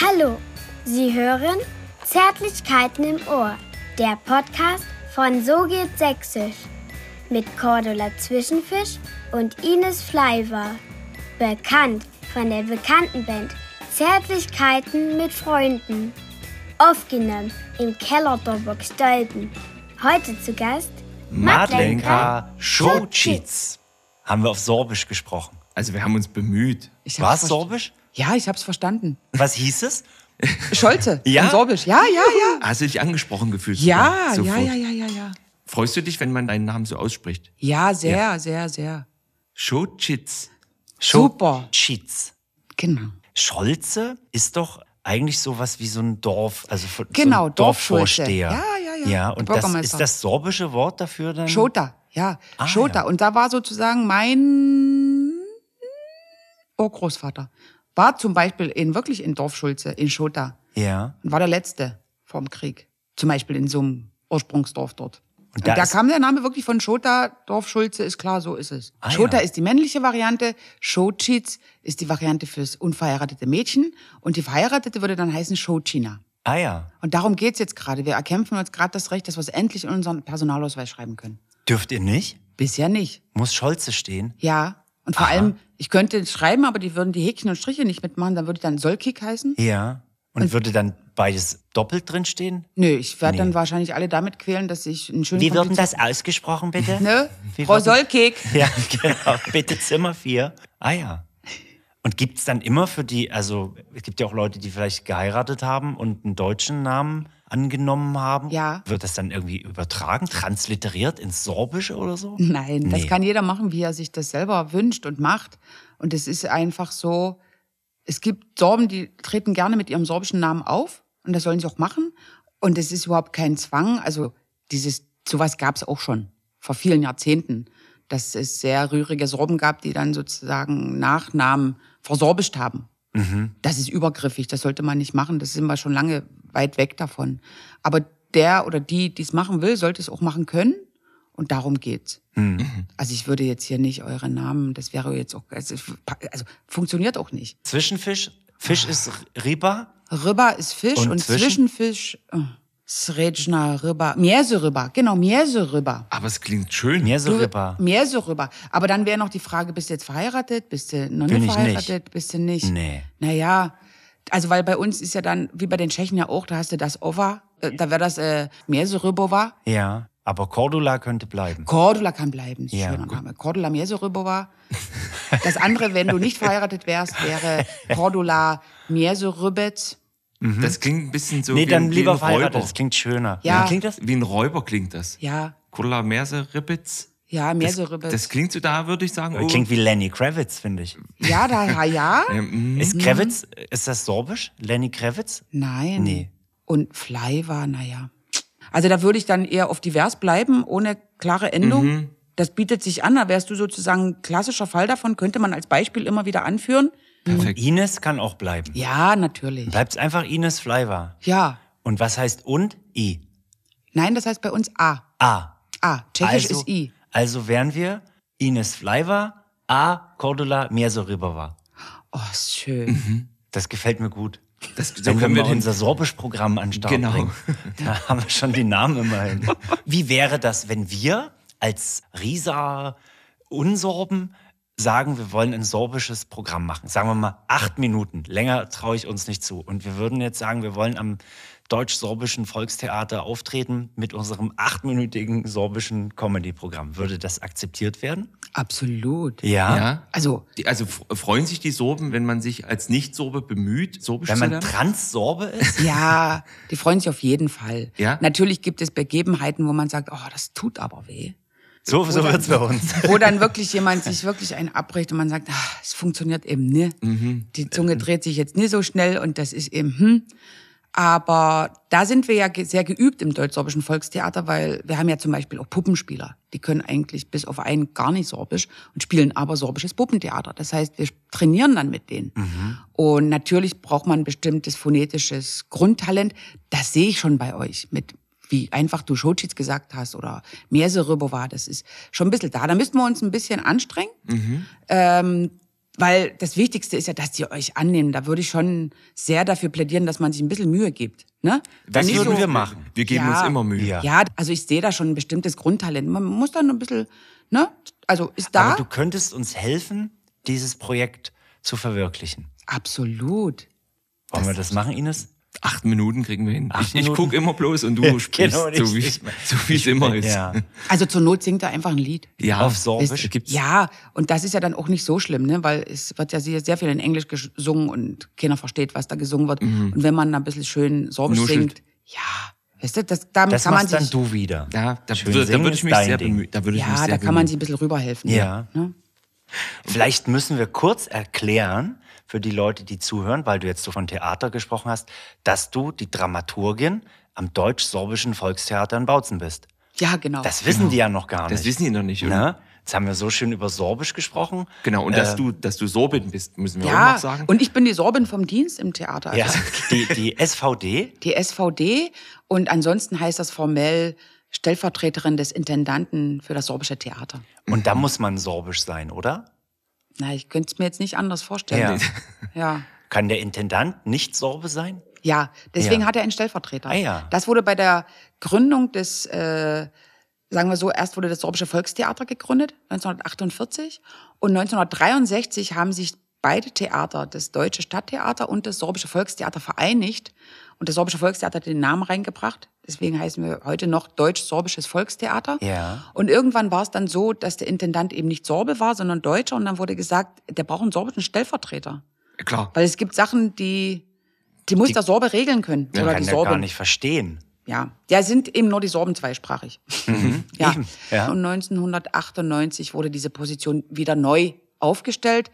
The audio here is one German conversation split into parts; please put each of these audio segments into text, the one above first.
Hallo, Sie hören Zärtlichkeiten im Ohr, der Podcast von So geht Sächsisch mit Cordula Zwischenfisch und Ines Fleiver. Bekannt von der bekannten Band Zärtlichkeiten mit Freunden. Aufgenommen im Keller der Burg Stolpen. Heute zu Gast Madlenka Schocic. Haben wir auf Sorbisch gesprochen. Also wir haben uns bemüht. War es Sorbisch? Ja, ich hab's verstanden. Was hieß es? Scholze. Ja? in Sorbisch. Ja, ja, ja. Hast du dich angesprochen gefühlt? Ja, ja, ja, ja, ja, ja. Freust du dich, wenn man deinen Namen so ausspricht? Ja, sehr, sehr, sehr. Schotschitz. Super. Schitz. Genau. Scholze ist doch eigentlich sowas wie so ein Dorf, also so Genau, ein Dorfschulze. Dorfvorsteher. Ja, ja, ja. Ja, und das ist das sorbische Wort dafür dann? Schota, ja. Ah, Schota. ja. Und da war sozusagen mein Urgroßvater. War zum Beispiel in, wirklich in Dorfschulze, in Schota. Ja. Und war der Letzte vorm Krieg. Zum Beispiel in so einem Ursprungsdorf dort. Und, da da, ist- kam der Name wirklich von Schota, Dorf Schulze, ist klar, so ist es. Ah, Schota ja. ist die männliche Variante, Schotschitz ist die Variante fürs unverheiratete Mädchen und die verheiratete würde dann heißen Schotschina. Ah ja. Und darum geht's jetzt gerade. Wir erkämpfen uns gerade das Recht, dass wir es endlich in unseren Personalausweis schreiben können. Dürft ihr nicht? Bisher nicht. Muss Scholze stehen? Ja. Und vor allem, ich könnte es schreiben, aber die würden die Häkchen und Striche nicht mitmachen, dann würde dann Solkik heißen. Ja. Und, würde dann beides doppelt drin stehen? Nö, ich werde Nee. dann wahrscheinlich alle damit quälen, dass ich einen schönen Wie wird denn komplizierten- das ausgesprochen, bitte? Ne? Wie Frau Solkik. Ja, genau. Bitte Zimmer 4. Ah ja. Und gibt's dann immer für die, also es gibt ja auch Leute, die vielleicht geheiratet haben und einen deutschen Namen angenommen haben. Ja. Wird das dann irgendwie übertragen, transliteriert ins Sorbische oder so? Nein, das Nee. kann jeder machen, wie er sich das selber wünscht und macht. Und es ist einfach so, es gibt Sorben, die treten gerne mit ihrem sorbischen Namen auf und das sollen sie auch machen. Und es ist überhaupt kein Zwang. Also dieses, sowas gab es auch schon vor vielen Jahrzehnten, dass es sehr rührige Sorben gab, die dann sozusagen Nachnamen versorbischt haben. Das ist übergriffig, das sollte man nicht machen. Das sind wir schon lange weit weg davon. Aber der oder die, die es machen will, sollte es auch machen können. Und darum geht's. Also ich würde jetzt hier nicht eure Namen, das wäre jetzt auch, also, also funktioniert auch nicht. Zwischenfisch? Fisch ist Riba? Riba ist Fisch Und und, zwischen? Zwischenfisch, oh, Srečna Riba, Mierse-Riba, genau, Mierse-Riba. Aber es klingt schön. Mir so Du- Riba. Aber dann wäre noch die Frage, bist du jetzt verheiratet? Bist du noch Bin nicht ich verheiratet? Bist du nicht? Nee. Naja, also weil bei uns ist ja dann, wie bei den Tschechen ja auch, da hast du das Ova, äh, da wäre das äh, Mierse-Ribova. Ja. Aber Cordula könnte bleiben. Cordula kann bleiben, ist ein Ja, schöner. Name. Cordula Mierserübova. Das andere, wenn du nicht verheiratet wärst, wäre Cordula Mierserübetz. Das klingt ein bisschen so nee, wie, dann ein- wie lieber ein verheiratet. Räuber. Das klingt schöner. Ja. Wie klingt das? Wie ein Räuber klingt das. Ja, Kurla Merse Ja, Das, Mierserübetz. das klingt so, da würde ich sagen, oh, Klingt wie Lenny Kravitz, finde ich. Ja, da, ja, ja. ähm, Ist Kravitz, ist das Sorbisch? Lenny Kravitz? Nein. Nee. Und Fly war, naja. Also da würde ich dann eher auf divers bleiben, ohne klare Endung. Mhm. Das bietet sich an, da wärst du sozusagen ein klassischer Fall davon, könnte man als Beispiel immer wieder anführen. perfekt. Ines kann auch bleiben. Ja, natürlich. Bleibt einfach Ines Fleiver. Ja. Und was heißt und? I. Nein, das heißt bei uns A. A. A. Tschechisch also, ist I. Also wären wir Ines Fleiver, A. Cordula Miersoribova. Oh, ist schön. Das gefällt mir gut. Das, so Dann können können wir wir den, unser Sorbisch-Programm an den Start Genau. bringen. Da haben wir schon die Namen immerhin. Wie wäre das, wenn wir als Risa Unsorben sagen, wir wollen ein sorbisches Programm machen? Sagen wir mal acht Minuten. Länger traue ich uns nicht zu. Und wir würden jetzt sagen, wir wollen am deutsch-sorbischen Volkstheater auftreten mit unserem achtminütigen sorbischen Comedy-Programm. Würde das akzeptiert werden? Absolut. Ja. ja. Also, Die, also freuen sich die Sorben, wenn man sich als Nicht-Sorbe bemüht, Sorbisch Wenn man? Trans-Sorbe ist? ja, die freuen sich auf jeden Fall. Ja? Natürlich gibt es Begebenheiten, wo man sagt, oh, das tut aber weh. So, so Oder- wird's bei uns. Wo dann wirklich jemand sich wirklich einen abbricht und man sagt, ah, es funktioniert eben nie. Die Zunge dreht sich jetzt nie so schnell und das ist eben, hm. Aber da sind wir ja sehr geübt im deutsch-sorbischen Volkstheater, weil wir haben ja zum Beispiel auch Puppenspieler. Die können eigentlich bis auf einen gar nicht sorbisch und spielen aber sorbisches Puppentheater. Das heißt, wir trainieren dann mit denen. Und natürlich braucht man ein bestimmtes phonetisches Grundtalent. Das sehe ich schon bei euch mit wie einfach du Schotschitz gesagt hast oder Rüber war, das ist schon ein bisschen da. Da müssten wir uns ein bisschen anstrengen. Ähm, Weil das Wichtigste ist ja, dass die euch annehmen. Da würde ich schon sehr dafür plädieren, dass man sich ein bisschen Mühe gibt. Ne? Das Nicht würden so- wir machen. Wir geben Ja. uns immer Mühe. Ja. Ja, also ich sehe da schon ein bestimmtes Grundtalent. Man muss dann ein bisschen, ne? Also ist da. Aber du könntest uns helfen, dieses Projekt zu verwirklichen. Absolut. Wollen wir das machen, Ines? Acht Minuten kriegen wir hin. Acht Ich, ich gucke immer bloß und du sprichst, Genau, so wie so es immer ist. Ja. Also zur Not singt er einfach ein Lied. Ja, Auf Sorbisch? gibt's. Ja, und das ist ja dann auch nicht so schlimm, ne? weil es wird ja sehr, sehr viel in Englisch gesungen und keiner versteht, was da gesungen wird. Und wenn man da ein bisschen schön Sorbisch Nuschelt. singt, ja, weißt du, das, damit Das kann man machst dann sich, du wieder. Ja, da, Schön da singen würde ich mich dein sehr Ding. bemühen. Da würde ich mich ja, sehr da kann man bemühen. sich ein bisschen rüberhelfen. Ja. Ne? Vielleicht müssen wir kurz erklären für die Leute, die zuhören, weil du jetzt so von Theater gesprochen hast, dass du die Dramaturgin am Deutsch-Sorbischen Volkstheater in Bautzen bist. Ja, genau. Das wissen die ja noch gar nicht. Das wissen die noch nicht, oder? Ne? Jetzt haben wir so schön über Sorbisch gesprochen. Genau, und dass Äh, du, dass du Sorbin bist, müssen wir auch ja, noch sagen. und ich bin die Sorbin vom Dienst im Theater. Ja, Also die, die SVD. die SVD und ansonsten heißt das formell Stellvertreterin des Intendanten für das sorbische Theater. Und da muss man sorbisch sein, oder? Na, ich könnte es mir jetzt nicht anders vorstellen. Ja. Ja. Kann der Intendant nicht Sorbe sein? Ja, deswegen Ja. hat er einen Stellvertreter. Ah, ja. Das wurde bei der Gründung des, äh, sagen wir so, erst wurde das Sorbische Volkstheater gegründet, 1948. Und 1963 haben sich beide Theater, das Deutsche Stadttheater und das Sorbische Volkstheater vereinigt. Und das Sorbische Volkstheater hat den Namen reingebracht. Deswegen heißen wir heute noch Deutsch-Sorbisches Volkstheater. Ja. Und irgendwann war es dann so, dass der Intendant eben nicht Sorbe war, sondern Deutscher. Und dann wurde gesagt, der braucht einen sorbischen Stellvertreter. Klar. Weil es gibt Sachen, die, die muss der Sorbe regeln können. Ja, oder kann die Sorbe. gar nicht verstehen. Ja, ja, sind eben nur die Sorben zweisprachig. ja. Mhm. eben, ja. Und 1998 wurde diese Position wieder neu aufgestellt,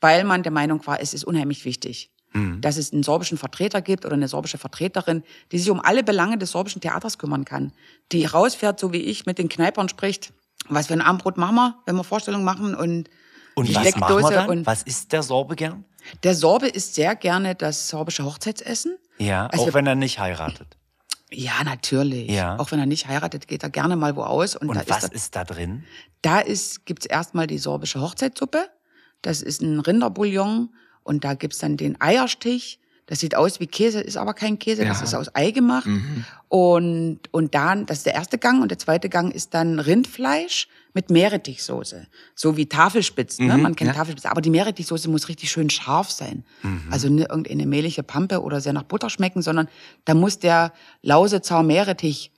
weil man der Meinung war, es ist unheimlich wichtig, Mhm. dass es einen sorbischen Vertreter gibt oder eine sorbische Vertreterin, die sich um alle Belange des sorbischen Theaters kümmern kann, die rausfährt, so wie ich, mit den Kneipern spricht, was für ein Abendbrot machen wir, wenn wir Vorstellungen machen und Und die was machen wir Steckdose dann? und was isst der Sorbe gern? der Sorbe isst sehr gerne das sorbische Hochzeitsessen. Ja, Also auch wenn er nicht heiratet. Ja, natürlich. Ja. Auch wenn er nicht heiratet, geht er gerne mal wo aus. Und, Und da was ist, da, ist da drin? da ist, gibt's erstmal die sorbische Hochzeitssuppe. Das ist ein Rinderbouillon. Und da gibt's dann den Eierstich. Das sieht aus wie Käse, ist aber kein Käse, das Ja. ist aus Ei gemacht. Und, und dann, das ist der erste Gang. Und der zweite Gang ist dann Rindfleisch mit Meerrettichsoße. So wie Tafelspitzen, ne? Man kennt ja. Tafelspitzen. Aber die Meerrettichsoße muss richtig schön scharf sein. Also nicht irgendeine mehlige Pampe oder sehr nach Butter schmecken, sondern da muss der Lausitzer Meerrettich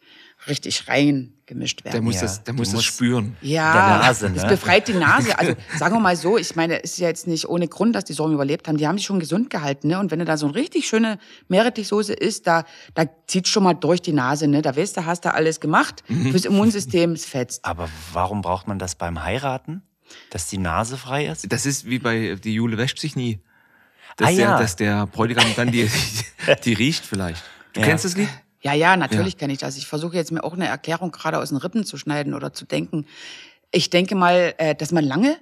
richtig rein gemischt werden. Der muss Ja, das, der muss das spüren. Ja, Der Nase, das ne? befreit die Nase. Also sagen wir mal so, ich meine, es ist ja jetzt nicht ohne Grund, dass die Sorben überlebt haben. Die haben sich schon gesund gehalten, ne? Und wenn du da so eine richtig schöne Meerrettichsoße isst, da, da zieht schon mal durch die Nase, ne? Da weißt du, hast du alles gemacht. Mhm. Fürs Immunsystem es fetzt. Aber warum braucht man das beim Heiraten? Dass die Nase frei ist? Das ist wie bei die Jule wäscht sich nie. Dass, Ah, der, ja. dass der Bräutigam dann die, die riecht vielleicht. Du Ja. kennst das Lied? Ja, ja, natürlich kenne ich das. Ich versuche jetzt mir auch eine Erklärung gerade aus den Rippen zu schneiden oder zu denken. Ich denke mal, äh, dass man lange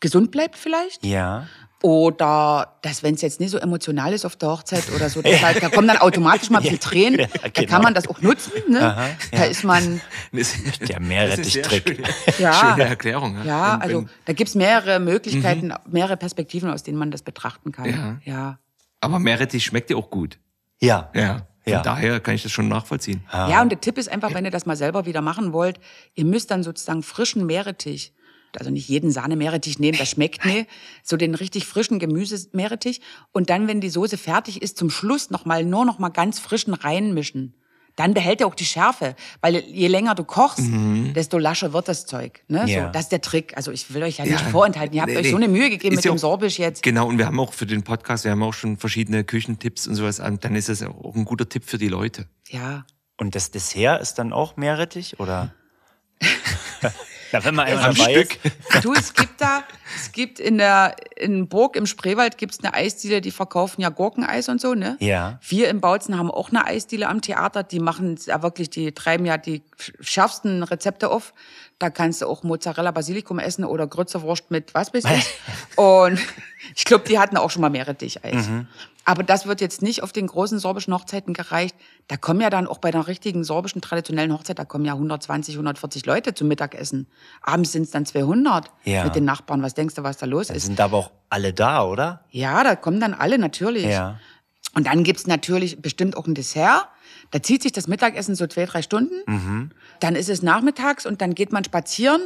gesund bleibt vielleicht. Ja. Oder dass, wenn es jetzt nicht so emotional ist auf der Hochzeit oder so, dass halt, da kommen dann automatisch mal viel Tränen. Ja, Da genau. kann man das auch nutzen. Ne? Aha, Da ist man, Das- Der Meerrettich-Trick. schöne- Ja. Schöne Erklärung. Ja, ja, also wenn- da gibt's mehrere Möglichkeiten, mehrere Perspektiven, aus denen man das betrachten kann. Ja. ja. aber Meerrettich schmeckt ja auch gut. Ja. Ja. Von Ja. daher kann ich das schon nachvollziehen. Ja, und der Tipp ist einfach, wenn ihr das mal selber wieder machen wollt, ihr müsst dann sozusagen frischen Meerrettich, also nicht jeden Sahne-Meerrettich nehmen, das schmeckt nicht, so den richtig frischen Gemüse-Meerrettich und dann, wenn die Soße fertig ist, zum Schluss noch mal, nur noch mal ganz frischen reinmischen. Dann behält er auch die Schärfe, weil je länger du kochst, desto lascher wird das Zeug. Ne? Ja. So, das ist der Trick. Also ich will euch ja nicht Ja. vorenthalten. Ihr habt Nee, euch nee. so eine Mühe gegeben Ist mit ja dem Sorbisch jetzt. Genau, und wir haben auch für den Podcast, wir haben auch schon verschiedene Küchentipps und sowas. Und dann ist das auch ein guter Tipp für die Leute. Ja. Und das Dessert ist dann auch Meerrettich, oder? Na, wenn man einmal Am dabei Stück. ist. Du, es gibt da, es gibt in der, in Burg im Spreewald gibt's eine Eisdiele, die verkaufen ja Gurkeneis und so, ne? Ja. Wir in Bautzen haben auch eine Eisdiele am Theater, die machen ja wirklich, die treiben ja die schärfsten Rezepte auf. Da kannst du auch Mozzarella Basilikum essen oder Grützewurst mit was weiß ich. Und ich glaube, die hatten auch schon mal Meerretticheis. Mhm. Aber das wird jetzt nicht auf den großen sorbischen Hochzeiten gereicht. Da kommen ja dann auch bei einer richtigen sorbischen traditionellen Hochzeit, da kommen ja 120, 140 Leute zum Mittagessen. Abends sind es dann 200 Ja. mit den Nachbarn. Was denkst du, was da los Da ist? sind aber auch alle da, oder? Ja, da kommen dann alle natürlich. Ja. Und dann gibt's natürlich bestimmt auch ein Dessert. Da zieht sich das Mittagessen so zwei, drei Stunden. Mhm. Dann ist es nachmittags und dann geht man spazieren,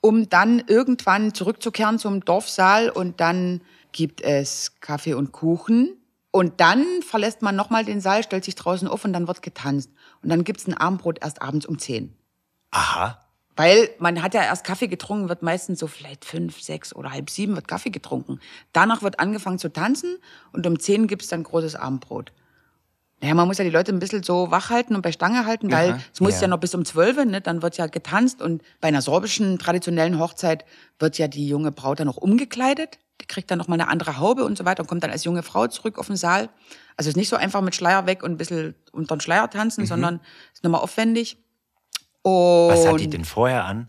um dann irgendwann zurückzukehren zum Dorfsaal und dann gibt es Kaffee und Kuchen. Und dann verlässt man nochmal den Saal, stellt sich draußen auf und dann wird getanzt. Und dann gibt's ein Abendbrot erst abends um zehn. Aha. Weil man hat ja erst Kaffee getrunken, wird meistens so vielleicht fünf, sechs oder halb sieben wird Kaffee getrunken. Danach wird angefangen zu tanzen und um zehn gibt's dann großes Abendbrot. Naja, man muss ja die Leute ein bisschen so wach halten und bei Stange halten, weil Ja. es muss Ja. ja. noch bis um zwölf, ne? dann wird ja getanzt und bei einer sorbischen traditionellen Hochzeit wird ja die junge Braut dann noch umgekleidet. Die kriegt dann noch mal eine andere Haube und so weiter und kommt dann als junge Frau zurück auf den Saal. Also ist nicht so einfach mit Schleier weg und ein bisschen unter den Schleier tanzen, Mhm. sondern ist nochmal aufwendig. Und Was hat die denn vorher an?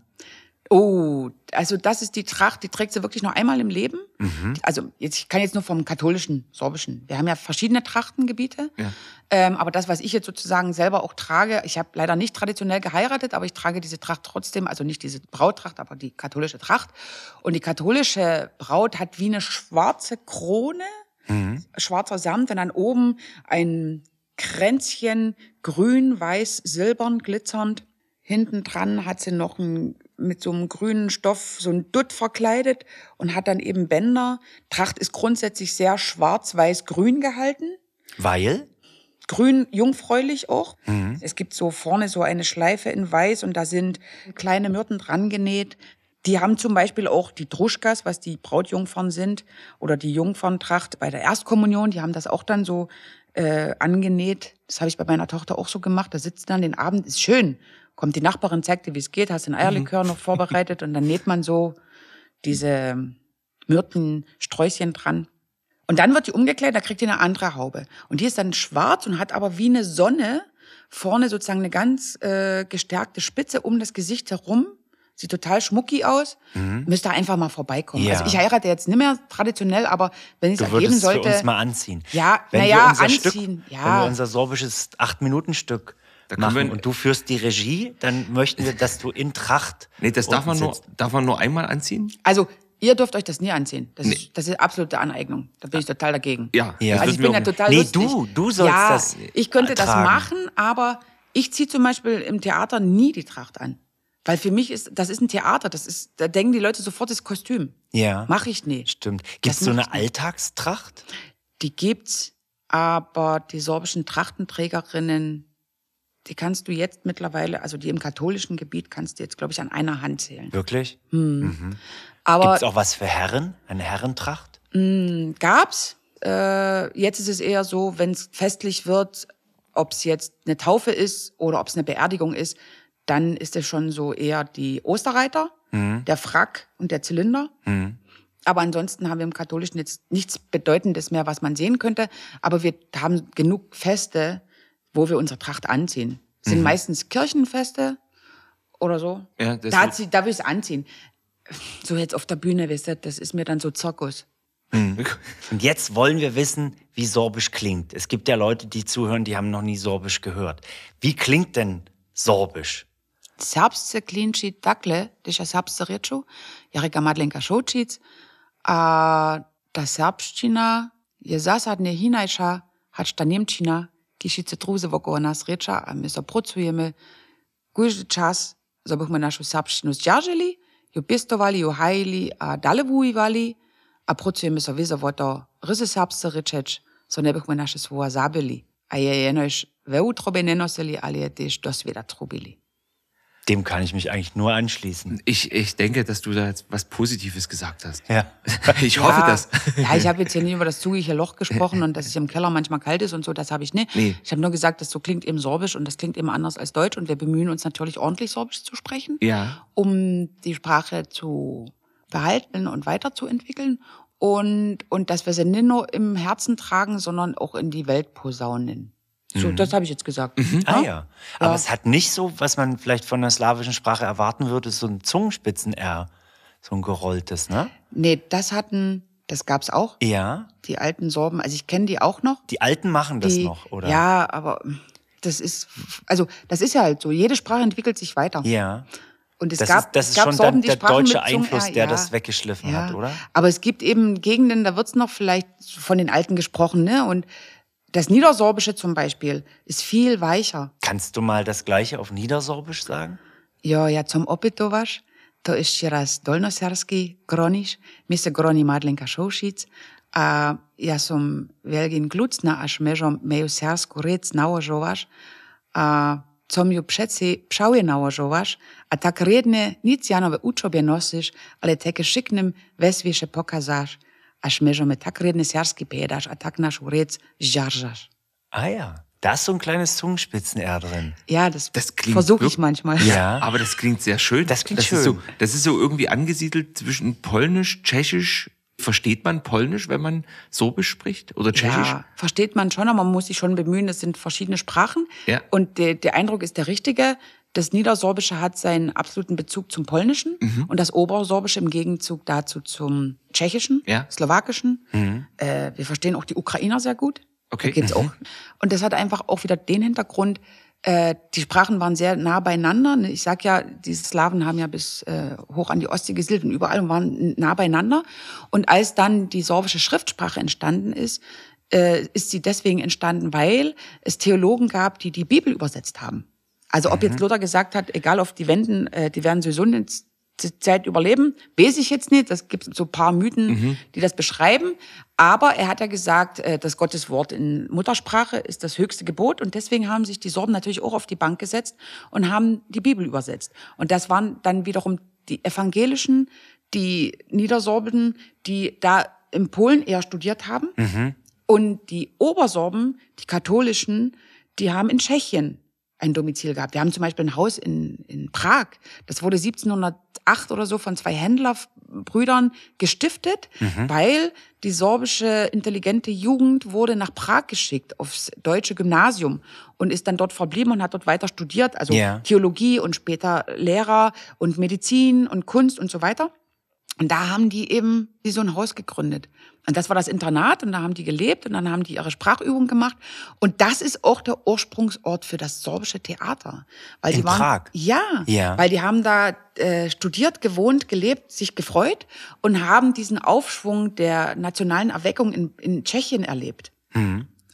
Oh, also das ist die Tracht, die trägt sie wirklich nur einmal im Leben. Mhm. Also jetzt, ich kann jetzt nur vom katholischen, sorbischen. Wir haben ja verschiedene Trachtengebiete. Ja. Ähm, aber das, was ich jetzt sozusagen selber auch trage, ich habe leider nicht traditionell geheiratet, aber ich trage diese Tracht trotzdem, also nicht diese Brauttracht, aber die katholische Tracht. Und die katholische Braut hat wie eine schwarze Krone, schwarzer Samt und dann oben ein Kränzchen, grün, weiß, silbern, glitzernd. Hinten dran hat sie noch ein, mit so einem grünen Stoff so ein Dutt verkleidet und hat dann eben Bänder. Tracht ist grundsätzlich sehr schwarz, weiß, grün gehalten. Weil? Grün jungfräulich auch. Es gibt so vorne so eine Schleife in weiß und da sind kleine Myrten dran genäht. Die haben zum Beispiel auch die Druschkas, was die Brautjungfern sind, oder die Jungferntracht bei der Erstkommunion, die haben das auch dann so äh, angenäht. Das habe ich bei meiner Tochter auch so gemacht. Da sitzt dann den Abend, ist schön. Kommt die Nachbarin, zeigt dir, wie es geht, hast den Eierlikör noch vorbereitet und dann näht man so diese Myrtensträußchen dran. Und dann wird die umgekleidet, da kriegt die eine andere Haube. Und die ist dann schwarz und hat aber wie eine Sonne vorne sozusagen eine ganz äh, gestärkte Spitze um das Gesicht herum. Sieht total schmucki aus. Müsste einfach mal vorbeikommen. Mhm. Ja. Also ich heirate jetzt nicht mehr traditionell, aber wenn ich Du es ergeben würdest sollte. für uns mal anziehen. Ja, wenn na wir ja, unser anziehen, Stück, ja. Wenn wir unser sorbisches Acht-Minuten-Stück machen wir- und du führst die Regie, dann möchten wir, dass du in Tracht Nee, das darf man, nur, darf man nur einmal anziehen? Also, ihr dürft euch das nie anziehen. Das, Nee. ist, das ist absolute Aneignung. Da bin ich total dagegen. Ja. Ja. das Also ich bin ja total Nee, lustig. du, du sollst ja, das Ich könnte das tragen. machen, aber ich ziehe zum Beispiel im Theater nie die Tracht an. Weil für mich ist, das ist ein Theater, das ist, da denken die Leute sofort, das Kostüm. Ja. Mach ich nicht. Stimmt. Das Gibt es so eine. Alltagstracht? Die gibt's, aber die sorbischen Trachtenträgerinnen, die kannst du jetzt mittlerweile, also die im katholischen Gebiet kannst du jetzt, glaube ich, an einer Hand zählen. Wirklich? Aber Gibt es auch was für Herren? Eine Herrentracht? gab's. Äh, jetzt ist es eher so, wenn es festlich wird, ob es jetzt eine Taufe ist oder ob es eine Beerdigung ist, dann ist es schon so eher die Osterreiter, der Frack und der Zylinder. Aber ansonsten haben wir im Katholischen jetzt nichts Bedeutendes mehr, was man sehen könnte. Aber wir haben genug Feste, wo wir unsere Tracht anziehen. Es sind meistens Kirchenfeste oder so. Ja, das da, hat da will ich anziehen. So jetzt auf der Bühne, wisst ihr, das ist mir dann so Zirkus. Und jetzt wollen wir wissen, wie Sorbisch klingt. Es gibt ja Leute, die zuhören, die haben noch nie Sorbisch gehört. Wie klingt denn Sorbisch? Serbsce klinčit takle, když je serbsce reču, ja reka Madlenka Šočic, a ta serbština je zásadne hinajša, hač ta Nemčina, kishice truze, wokół nas rycza, a my so pracujemy. Każdy czas, żebyśmy naszą serbszczynu zdzierżyli, ją pestowali, ją hajili, a dalej wujwali, a pracujemy so wizo, wo to ryzy serbscy ryczeć, so nie byśmy nasze słowa zabili. A je jenoś we utrobie nenosili, ale je też do świata trubili. Dem kann ich mich eigentlich nur anschließen. Ich, ich denke, dass du da jetzt was Positives gesagt hast. Ja. Ich hoffe ja, das. Ja, ich habe jetzt hier nie über das zugige Loch gesprochen und dass es im Keller manchmal kalt ist und so, das habe ich nicht. Nee. Ich habe nur gesagt, das so klingt eben Sorbisch und das klingt eben anders als Deutsch und wir bemühen uns natürlich ordentlich Sorbisch zu sprechen, Ja. um die Sprache zu behalten und weiterzuentwickeln und, und dass wir sie nicht nur im Herzen tragen, sondern auch in die Welt posaunen. So, das habe ich jetzt gesagt. Ah ja. Aber es hat nicht so, was man vielleicht von der slawischen Sprache erwarten würde, so ein Zungenspitzen-R. So ein gerolltes, ne? Nee, das hatten, das gab's auch. Ja. Die alten Sorben, also ich kenne die auch noch. Die Alten machen das die, noch, oder? Ja, aber das ist, also das ist ja halt so. Jede Sprache entwickelt sich weiter. Ja. Und es Das gab, ist, das es ist gab schon Sorben, der deutsche Einfluss, ja, der ja. das weggeschliffen Ja. hat, oder? Aber es gibt eben Gegenden, da wird's noch vielleicht von den Alten gesprochen, ne? Und das Niedersorbische zum Beispiel ist viel weicher. Kannst du mal das Gleiche auf Niedersorbisch sagen? Jo, ja zum opytovaš, to ešte raz dolnoserský kroniš, my sa kroni Madlenka Šoušic, a ja som veľmi glucna, až mežom meju sersku rec nałožovaš, a com ju přeci pšauje nałožovaš, a tak riedne nic janove učobie nosiš, ale teke šiknem vesviše pokazáš, až mežome tak riedne sersky pedaš, a tak našu rec žaržaš. Ah ja. Da ist so ein kleines Zungenspitzen-R drin. Ja, das, Das klingt versuche ich manchmal. Ja. Aber das klingt sehr schön. Das klingt Ist schön. so, das ist so irgendwie angesiedelt zwischen Polnisch, Tschechisch. Versteht man Polnisch, wenn man Sorbisch spricht? Oder Tschechisch? Ja, versteht man schon, aber man muss sich schon bemühen. Das sind verschiedene Sprachen. Ja. Und der, der Eindruck ist der richtige. Das Niedersorbische hat seinen absoluten Bezug zum Polnischen Mhm. und das Obersorbische im Gegenzug dazu zum Tschechischen, Ja. Slowakischen. Äh, wir verstehen auch die Ukrainer sehr gut. Okay. Da geht's auch. Und das hat einfach auch wieder den Hintergrund, äh, die Sprachen waren sehr nah beieinander. Ich sag ja, die Slawen haben ja bis äh, hoch an die Ostsee gesiedelt und überall und waren nah beieinander. Und als dann die sorbische Schriftsprache entstanden ist, äh, ist sie deswegen entstanden, weil es Theologen gab, die die Bibel übersetzt haben. Also ob jetzt Luther gesagt hat, egal auf die Wenden, äh, die werden sowieso eine Zeit überleben, weiß ich jetzt nicht. Das gibt so ein paar Mythen, die das beschreiben. Aber er hat ja gesagt, äh, das Gottes Wort in Muttersprache ist das höchste Gebot. Und deswegen haben sich die Sorben natürlich auch auf die Bank gesetzt und haben die Bibel übersetzt. Und das waren dann wiederum die Evangelischen, die Niedersorben, die da in Polen eher studiert haben. Und die Obersorben, die katholischen, die haben in Tschechien ein Domizil gehabt. Wir haben zum Beispiel ein Haus in, in Prag. Das wurde 1708 oder so von zwei Händlerbrüdern gestiftet, weil die sorbische intelligente Jugend wurde nach Prag geschickt aufs deutsche Gymnasium und ist dann dort verblieben und hat dort weiter studiert, also Ja. Theologie und später Lehrer und Medizin und Kunst und so weiter. Und da haben die eben wie so ein Haus gegründet. Und das war das Internat und da haben die gelebt und dann haben die ihre Sprachübungen gemacht. Und das ist auch der Ursprungsort für das sorbische Theater. Weil In die waren, Prag? Ja, Ja. weil die haben da äh, studiert, gewohnt, gelebt, sich gefreut und haben diesen Aufschwung der nationalen Erweckung in, in Tschechien erlebt.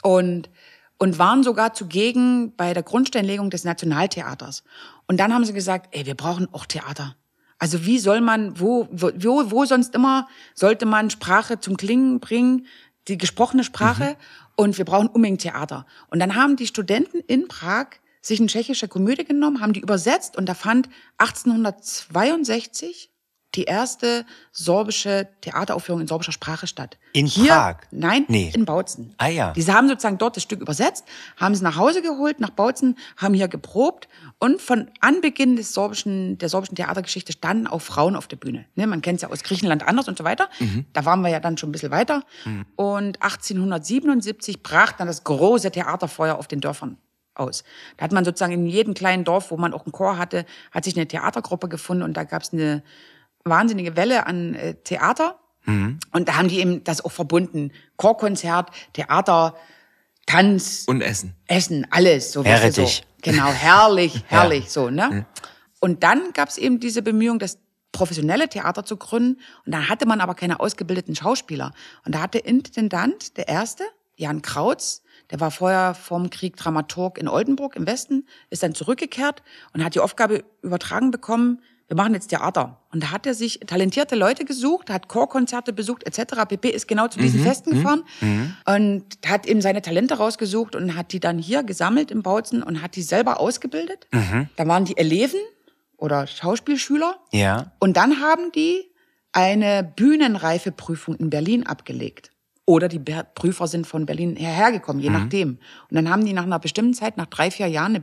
Und, und waren sogar zugegen bei der Grundsteinlegung des Nationaltheaters. Und dann haben sie gesagt, ey, wir brauchen auch Theater. Also wie soll man, wo, wo, wo sonst immer sollte man Sprache zum Klingen bringen, die gesprochene Sprache, und wir brauchen unbedingt Theater. Und dann haben die Studenten in Prag sich eine tschechische Komödie genommen, haben die übersetzt und da fand 1862 die erste sorbische Theateraufführung in sorbischer Sprache statt. In Hier, Prag? Nein, Nee. in Bautzen. Ah ja. Die haben sozusagen dort das Stück übersetzt, haben es nach Hause geholt, nach Bautzen, haben hier geprobt und von Anbeginn des sorbischen, der sorbischen Theatergeschichte standen auch Frauen auf der Bühne. Ne, man kennt es ja aus Griechenland anders und so weiter. Da waren wir ja dann schon ein bisschen weiter. Und 1877 brach dann das große Theaterfeuer auf den Dörfern aus. Da hat man sozusagen in jedem kleinen Dorf, wo man auch einen Chor hatte, hat sich eine Theatergruppe gefunden und da gab es eine wahnsinnige Welle an äh, Theater. Und da haben die eben das auch verbunden. Chorkonzert, Theater, Tanz, Und Essen. Essen, alles. So du, Herrlich. So. Genau, herrlich, herrlich, so, ne? Und dann gab es eben diese Bemühung, das professionelle Theater zu gründen. Und da hatte man aber keine ausgebildeten Schauspieler. Und da hat der Intendant, der erste, Jan Krautz, der war vorher vorm Krieg Dramaturg in Oldenburg im Westen, ist dann zurückgekehrt und hat die Aufgabe übertragen bekommen, wir machen jetzt Theater. Und da hat er sich talentierte Leute gesucht, hat Chorkonzerte besucht etc. pp. ist genau zu diesen Festen gefahren und hat eben seine Talente rausgesucht und hat die dann hier gesammelt im Bautzen und hat die selber ausgebildet. Da waren die Eleven oder Schauspielschüler Ja. und dann haben die eine Bühnenreifeprüfung in Berlin abgelegt. Oder die Prüfer sind von Berlin hergekommen, je nachdem. Und dann haben die nach einer bestimmten Zeit, nach drei, vier Jahren, eine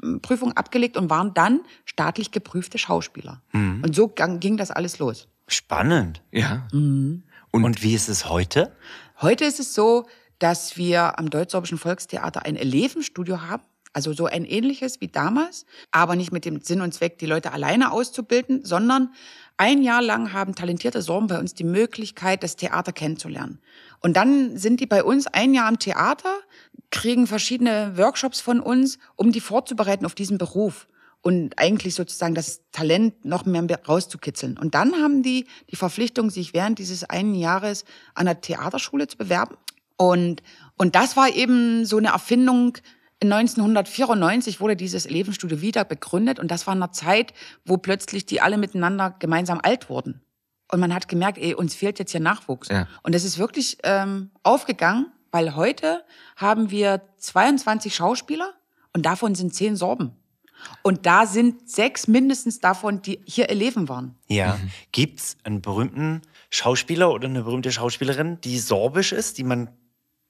Bühnenreifeprüfung abgelegt und waren dann staatlich geprüfte Schauspieler. Und so ging das alles los. Spannend. Ja. Und, wie ist es heute? Heute ist es so, dass wir am Deutsch-Sorbischen Volkstheater ein Elevenstudio haben. Also so ein ähnliches wie damals, aber nicht mit dem Sinn und Zweck, die Leute alleine auszubilden, sondern ein Jahr lang haben talentierte Sorben bei uns die Möglichkeit, das Theater kennenzulernen. Und dann sind die bei uns ein Jahr am Theater, kriegen verschiedene Workshops von uns, um die vorzubereiten auf diesen Beruf und eigentlich sozusagen das Talent noch mehr rauszukitzeln. Und dann haben die die Verpflichtung, sich während dieses einen Jahres an der Theaterschule zu bewerben. Und, und das war eben so eine Erfindung, 1994 wurde dieses Elevenstudio wieder begründet und das war in einer Zeit, wo plötzlich die alle miteinander gemeinsam alt wurden. Und man hat gemerkt, ey, uns fehlt jetzt hier Nachwuchs. Ja. Und es ist wirklich ähm, aufgegangen, weil heute haben wir 22 Schauspieler und davon sind zehn Sorben. Und da sind sechs mindestens davon, die hier Eleven waren. Ja. Gibt's einen berühmten Schauspieler oder eine berühmte Schauspielerin, die sorbisch ist, die man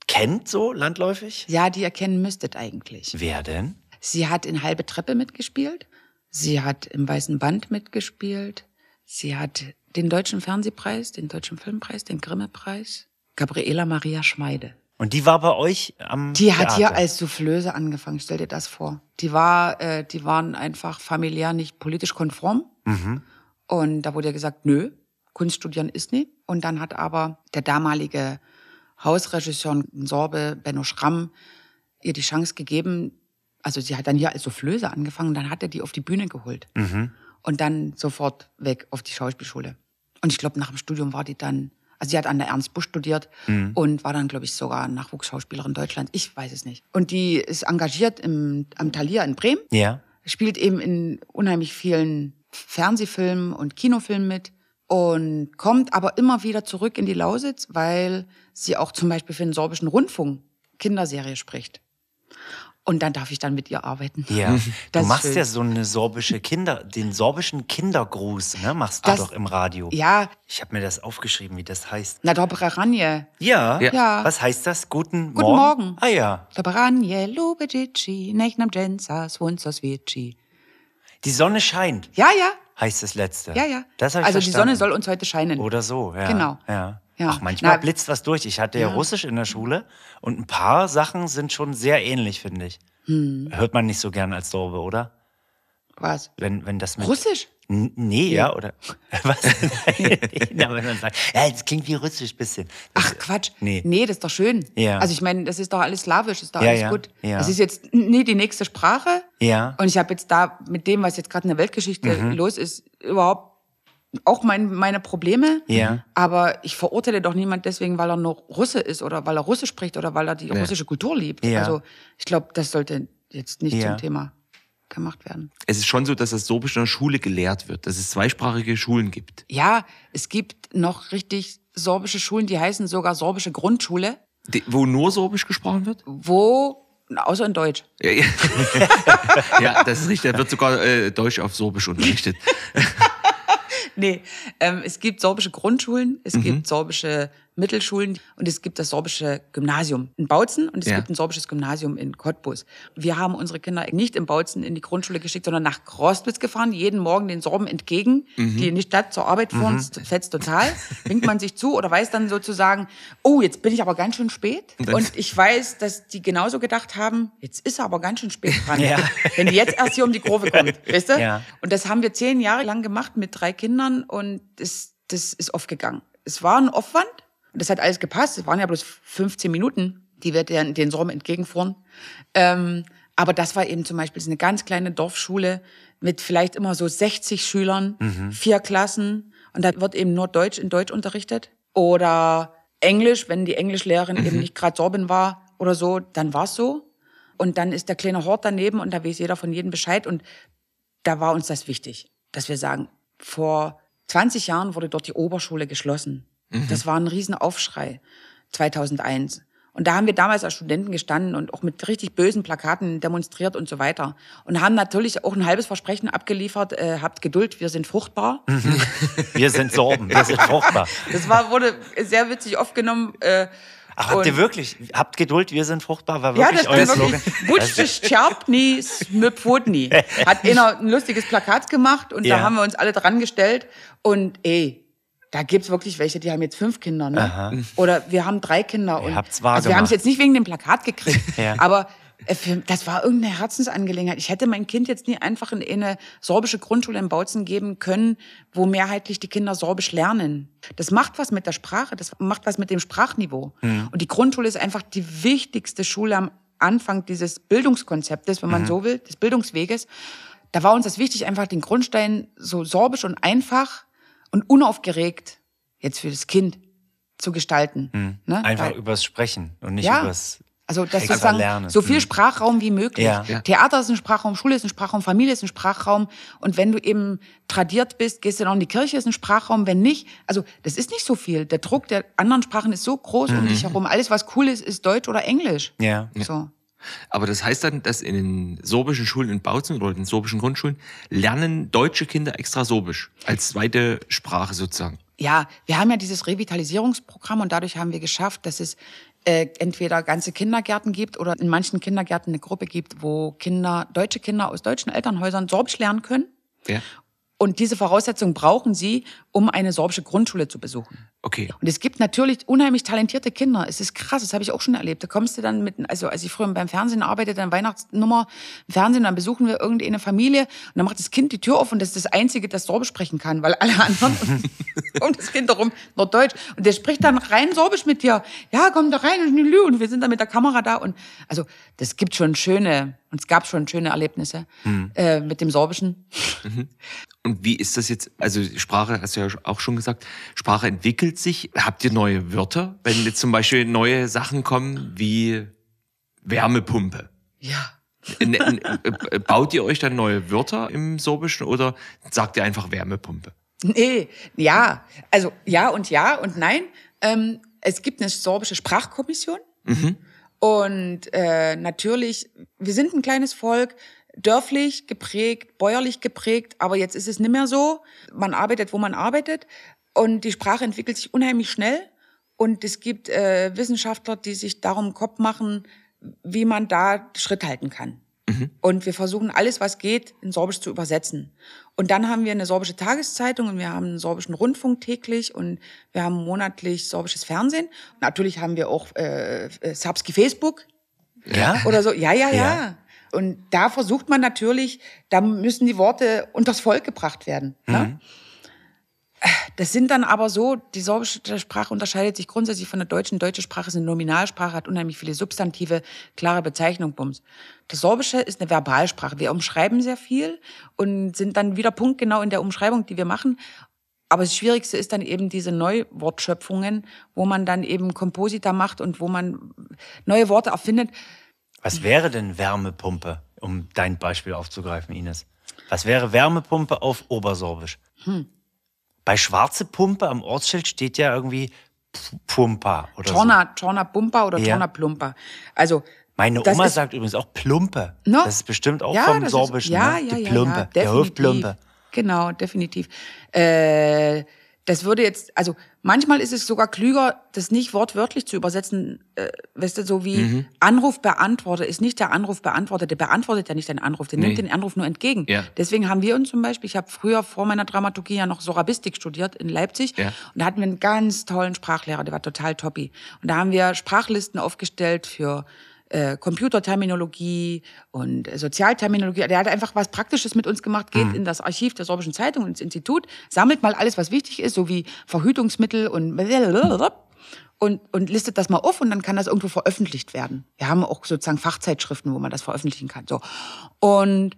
kennt so landläufig? Ja, die erkennen müsstet eigentlich. Wer denn? Sie hat in Halbe Treppe mitgespielt. Sie hat im Weißen Band mitgespielt. Sie hat den Deutschen Fernsehpreis, den Deutschen Filmpreis, den Grimme-Preis. Gabriela Maria Schmeide. Und die war bei euch am Die hat Theater. hier als Soufflöse angefangen, stell dir das vor. Die war, äh, die waren einfach familiär nicht politisch konform. Mhm. Und da wurde ja gesagt, nö, Kunst studieren ist nicht. Und dann hat aber der damalige Hausregisseur in Sorbe, Benno Schramm, ihr die Chance gegeben. Also sie hat dann hier als Soufflöse angefangen, dann hat er die auf die Bühne geholt. Mhm. Und dann sofort weg auf die Schauspielschule. Und ich glaube, nach dem Studium war die dann, also sie hat an der Ernst Busch studiert Mhm. und war dann, glaube ich, sogar Nachwuchsschauspielerin Deutschlands. Ich weiß es nicht. Und die ist engagiert im, am Thalia in Bremen Ja. spielt eben in unheimlich vielen Fernsehfilmen und Kinofilmen mit und kommt aber immer wieder zurück in die Lausitz, weil sie auch zum Beispiel für den sorbischen Rundfunk Kinderserie spricht. Und dann darf ich dann mit ihr arbeiten. Ja. Du Das ist machst schön. ja so eine sorbische Kinder, den sorbischen Kindergruß, ne? Machst du Das- doch im Radio. Ja, Ich habe mir das aufgeschrieben, wie das heißt. na dobre ranje. Ja. Ja. Was heißt das? Guten, Guten Morgen. Morgen. Ah ja. Dobre ranje, lube dzieci, nech nam dżęsa, słońce świeci. Die Sonne scheint, Ja, ja, heißt das letzte. ja, ja. Das ich also die verstanden. Sonne soll uns heute scheinen. Oder so, ja. Genau. Ja. Ja. Ach, manchmal Na, blitzt was durch. Ich hatte ja. Ja. Russisch in der Schule und ein paar Sachen sind schon sehr ähnlich, finde ich. Hm. Hört man nicht so gern als Sorbe, oder? Was? Wenn, wenn das mit. Russisch? N nee, ja, oder? Was? Na, wenn man sagt, ja, das klingt wie Russisch bisschen. Das, Ach Quatsch. Nee. Nee, das ist doch schön. Ja. Also ich meine, das ist doch alles slawisch, ist doch Ja, alles ja, gut. ja. Das ist jetzt nie die nächste Sprache. Ja. Und ich habe jetzt da mit dem, was jetzt gerade in der Weltgeschichte Mhm. los ist, überhaupt auch mein, meine Probleme. Ja. Aber ich verurteile doch niemand deswegen, weil er nur Russe ist oder weil er Russisch spricht oder weil er die russische Kultur liebt. Ja. Also ich glaube, das sollte jetzt nicht Ja. zum Thema gemacht werden. Es ist schon so, dass das Sorbisch in der Schule gelehrt wird, dass es zweisprachige Schulen gibt. Ja, es gibt noch richtig sorbische Schulen, die heißen sogar sorbische Grundschule, Die, wo nur Sorbisch gesprochen wird? wo, außer in Deutsch. Ja, ja. ja das ist richtig. Da wird sogar äh, Deutsch auf Sorbisch unterrichtet. Nee, ähm, es gibt sorbische Grundschulen, es gibt sorbische Mittelschulen und es gibt das sorbische Gymnasium in Bautzen und es Ja. gibt ein sorbisches Gymnasium in Cottbus. Wir haben unsere Kinder nicht in Bautzen in die Grundschule geschickt, sondern nach Krostwitz gefahren, jeden Morgen den Sorben entgegen, die in die Stadt zur Arbeit fuhren, das fetzt total, winkt man sich zu oder weiß dann sozusagen, oh, jetzt bin ich aber ganz schön spät. Und ich weiß, dass die genauso gedacht haben, jetzt ist er aber ganz schön spät dran. Ja. Wenn die jetzt erst hier um die Kurve kommt, weißt du? Ja. Und das haben wir zehn Jahre lang gemacht mit drei Kindern und das, das ist aufgegangen. Es war ein Aufwand und das hat alles gepasst. Es waren ja bloß 15 Minuten, die wir den, den Sorben entgegenfuhren. Ähm, aber das war eben zum Beispiel eine ganz kleine Dorfschule mit vielleicht immer so 60 Schülern, vier Klassen und da wird eben nur Deutsch in Deutsch unterrichtet oder Englisch, wenn die Englischlehrerin eben nicht gerade Sorbin war oder so, dann war's so. Und dann ist der kleine Hort daneben und da weiß jeder von jedem Bescheid und da war uns das wichtig, dass wir sagen, vor 20 Jahren wurde dort die Oberschule geschlossen. Das war ein Riesenaufschrei 2001. Und da haben wir damals als Studenten gestanden und auch mit richtig bösen Plakaten demonstriert und so weiter. Und haben natürlich auch ein halbes Versprechen abgeliefert, äh, habt Geduld, wir sind fruchtbar. Wir sind Sorben, wir sind fruchtbar. Das war, wurde sehr witzig aufgenommen. Äh, Ach, habt ihr wirklich, habt Geduld, wir sind fruchtbar, war Ja, wirklich das euer Slogan? wirklich Butsch Scherpni Smöpfotni. Hat einer ein lustiges Plakat gemacht und Ja. da haben wir uns alle dran gestellt und ey, da gibt's wirklich welche, die haben jetzt fünf Kinder. Ne? Oder wir haben drei Kinder. Und, habt's wahr also wir haben es jetzt nicht wegen dem Plakat gekriegt, Ja. aber äh, das war irgendeine Herzensangelegenheit. Ich hätte mein Kind jetzt nie einfach in eine sorbische Grundschule in Bautzen geben können, wo mehrheitlich die Kinder sorbisch lernen. Das macht was mit der Sprache, das macht was mit dem Sprachniveau. Und die Grundschule ist einfach die wichtigste Schule am Anfang dieses Bildungskonzeptes, wenn man so will, des Bildungsweges. Da war uns das wichtig, einfach den Grundstein so sorbisch und einfach und unaufgeregt jetzt für das Kind zu gestalten. Ne? Einfach Weil- übers Sprechen und nicht Ja. übers. also das Extra sozusagen lernen. so viel Mhm. Sprachraum wie möglich. Ja. Ja. Theater ist ein Sprachraum, Schule ist ein Sprachraum, Familie ist ein Sprachraum. Und wenn du eben tradiert bist, gehst du noch in die Kirche, ist ein Sprachraum. Wenn nicht, also das ist nicht so viel. Der Druck der anderen Sprachen ist so groß um Mhm. dich herum. Alles, was cool ist, ist Deutsch oder Englisch. Ja. So. Aber das heißt dann, dass in den sorbischen Schulen in Bautzen oder den sorbischen Grundschulen lernen deutsche Kinder extra sorbisch als zweite Sprache sozusagen. Ja, wir haben ja dieses Revitalisierungsprogramm und dadurch haben wir geschafft, dass es äh, entweder ganze Kindergärten gibt oder in manchen Kindergärten eine Gruppe gibt, wo Kinder, deutsche Kinder aus deutschen Elternhäusern Sorbisch lernen können. Ja. Und diese Voraussetzungen brauchen sie, um eine sorbische Grundschule zu besuchen. Okay. Und es gibt natürlich unheimlich talentierte Kinder. Es ist krass, das habe ich auch schon erlebt. Da kommst du dann mit, also als ich früher beim Fernsehen arbeitete, dann Weihnachtsnummer im Fernsehen, dann besuchen wir irgendeine Familie und dann macht das Kind die Tür auf und das ist das Einzige, das Sorbisch sprechen kann, weil alle anderen um das Kind herum nur Deutsch. Und der spricht dann rein Sorbisch mit dir. Ja, komm da rein. Und wir sind dann mit der Kamera da. Und also das gibt schon schöne, und es gab schon schöne Erlebnisse äh, mit dem Sorbischen. Und wie ist das jetzt? Also Sprache, hast du ja auch schon gesagt, Sprache entwickelt sich. Habt ihr neue Wörter? Wenn jetzt zum Beispiel neue Sachen kommen wie Wärmepumpe. Ja. N- n- äh, Baut ihr euch dann neue Wörter im Sorbischen oder sagt ihr einfach Wärmepumpe? Nee, ja, also ja und ja und nein. Ähm, es gibt eine sorbische Sprachkommission. Und äh, natürlich, wir sind ein kleines Volk, dörflich geprägt, bäuerlich geprägt, aber jetzt ist es nicht mehr so. Man arbeitet, wo man arbeitet. Und die Sprache entwickelt sich unheimlich schnell. Und es gibt äh, Wissenschaftler, die sich darum Kopf machen, wie man da Schritt halten kann. Und wir versuchen alles, was geht, in Sorbisch zu übersetzen. Und dann haben wir eine sorbische Tageszeitung und wir haben einen sorbischen Rundfunk täglich und wir haben monatlich sorbisches Fernsehen. Natürlich haben wir auch äh, äh, Sapski Facebook Ja? oder so. Ja, ja, ja, Ja. Und da versucht man natürlich, da müssen die Worte unters Volk gebracht werden. Ne? Das sind dann aber so, die sorbische Sprache unterscheidet sich grundsätzlich von der deutschen. Deutsche Sprache ist eine Nominalsprache, hat unheimlich viele Substantive, klare Bezeichnung, Bums. Das Sorbische ist eine Verbalsprache. Wir umschreiben sehr viel und sind dann wieder punktgenau in der Umschreibung, die wir machen. Aber das Schwierigste ist dann eben diese Neuwortschöpfungen, wo man dann eben Komposita macht und wo man neue Worte erfindet. Was wäre denn Wärmepumpe, um dein Beispiel aufzugreifen, Ines? Was wäre Wärmepumpe auf Obersorbisch? Hm. Bei schwarze Pumpe am Ortsschild steht ja irgendwie Pumpa oder Torna, Torna Bumpa oder Ja. Torna Plumpa. Also Meine Oma ist- sagt übrigens auch Plumpe. No. Das ist bestimmt auch Ja, vom Sorbischen. Ist, ja, ne? ja, Die ja, Plumpe. ja, der. Hofplumpe. Genau, definitiv. Äh, das würde jetzt, also manchmal ist es sogar klüger, das nicht wortwörtlich zu übersetzen, äh, weißt du, so wie Mhm. Anrufbeantworter ist nicht der Anrufbeantworter, der beantwortet ja nicht den Anruf, der nimmt Nee. den Anruf nur entgegen. Ja. Deswegen haben wir uns zum Beispiel, ich habe früher vor meiner Dramaturgie ja noch Sorabistik studiert in Leipzig Ja. und da hatten wir einen ganz tollen Sprachlehrer, der war total toppi. Und da haben wir Sprachlisten aufgestellt für äh, Computerterminologie und äh, Sozialterminologie. Der hat einfach was Praktisches mit uns gemacht, geht in das Archiv der Sorbischen Zeitung, ins Institut, sammelt mal alles, was wichtig ist, so wie Verhütungsmittel und und, und listet das mal auf und dann kann das irgendwo veröffentlicht werden. Wir haben auch sozusagen Fachzeitschriften, wo man das veröffentlichen kann. So. Und,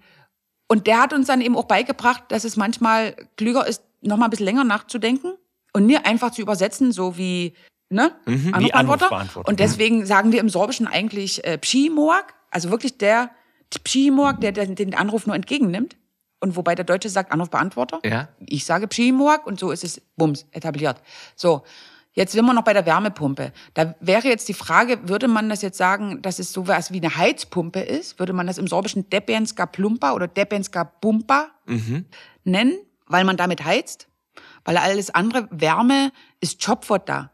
und der hat uns dann eben auch beigebracht, dass es manchmal klüger ist, noch mal ein bisschen länger nachzudenken und nicht einfach zu übersetzen, so wie, ne? Mhm, Anrufbeantworter. Und deswegen sagen wir im Sorbischen eigentlich äh, Pschimoak, also wirklich der Pschimoak, der, der den Anruf nur entgegennimmt. Und wobei der Deutsche sagt Anrufbeantworter. Ja. Ich sage Pschimoak und so ist es bums, etabliert. So. Jetzt sind wir noch bei der Wärmepumpe. Da wäre jetzt die Frage, würde man das jetzt sagen, dass es sowas wie eine Heizpumpe ist? Würde man das im Sorbischen Debenska Plumpa oder Debenska Bumpa nennen, weil man damit heizt? Weil alles andere, Wärme, ist Chopwort da.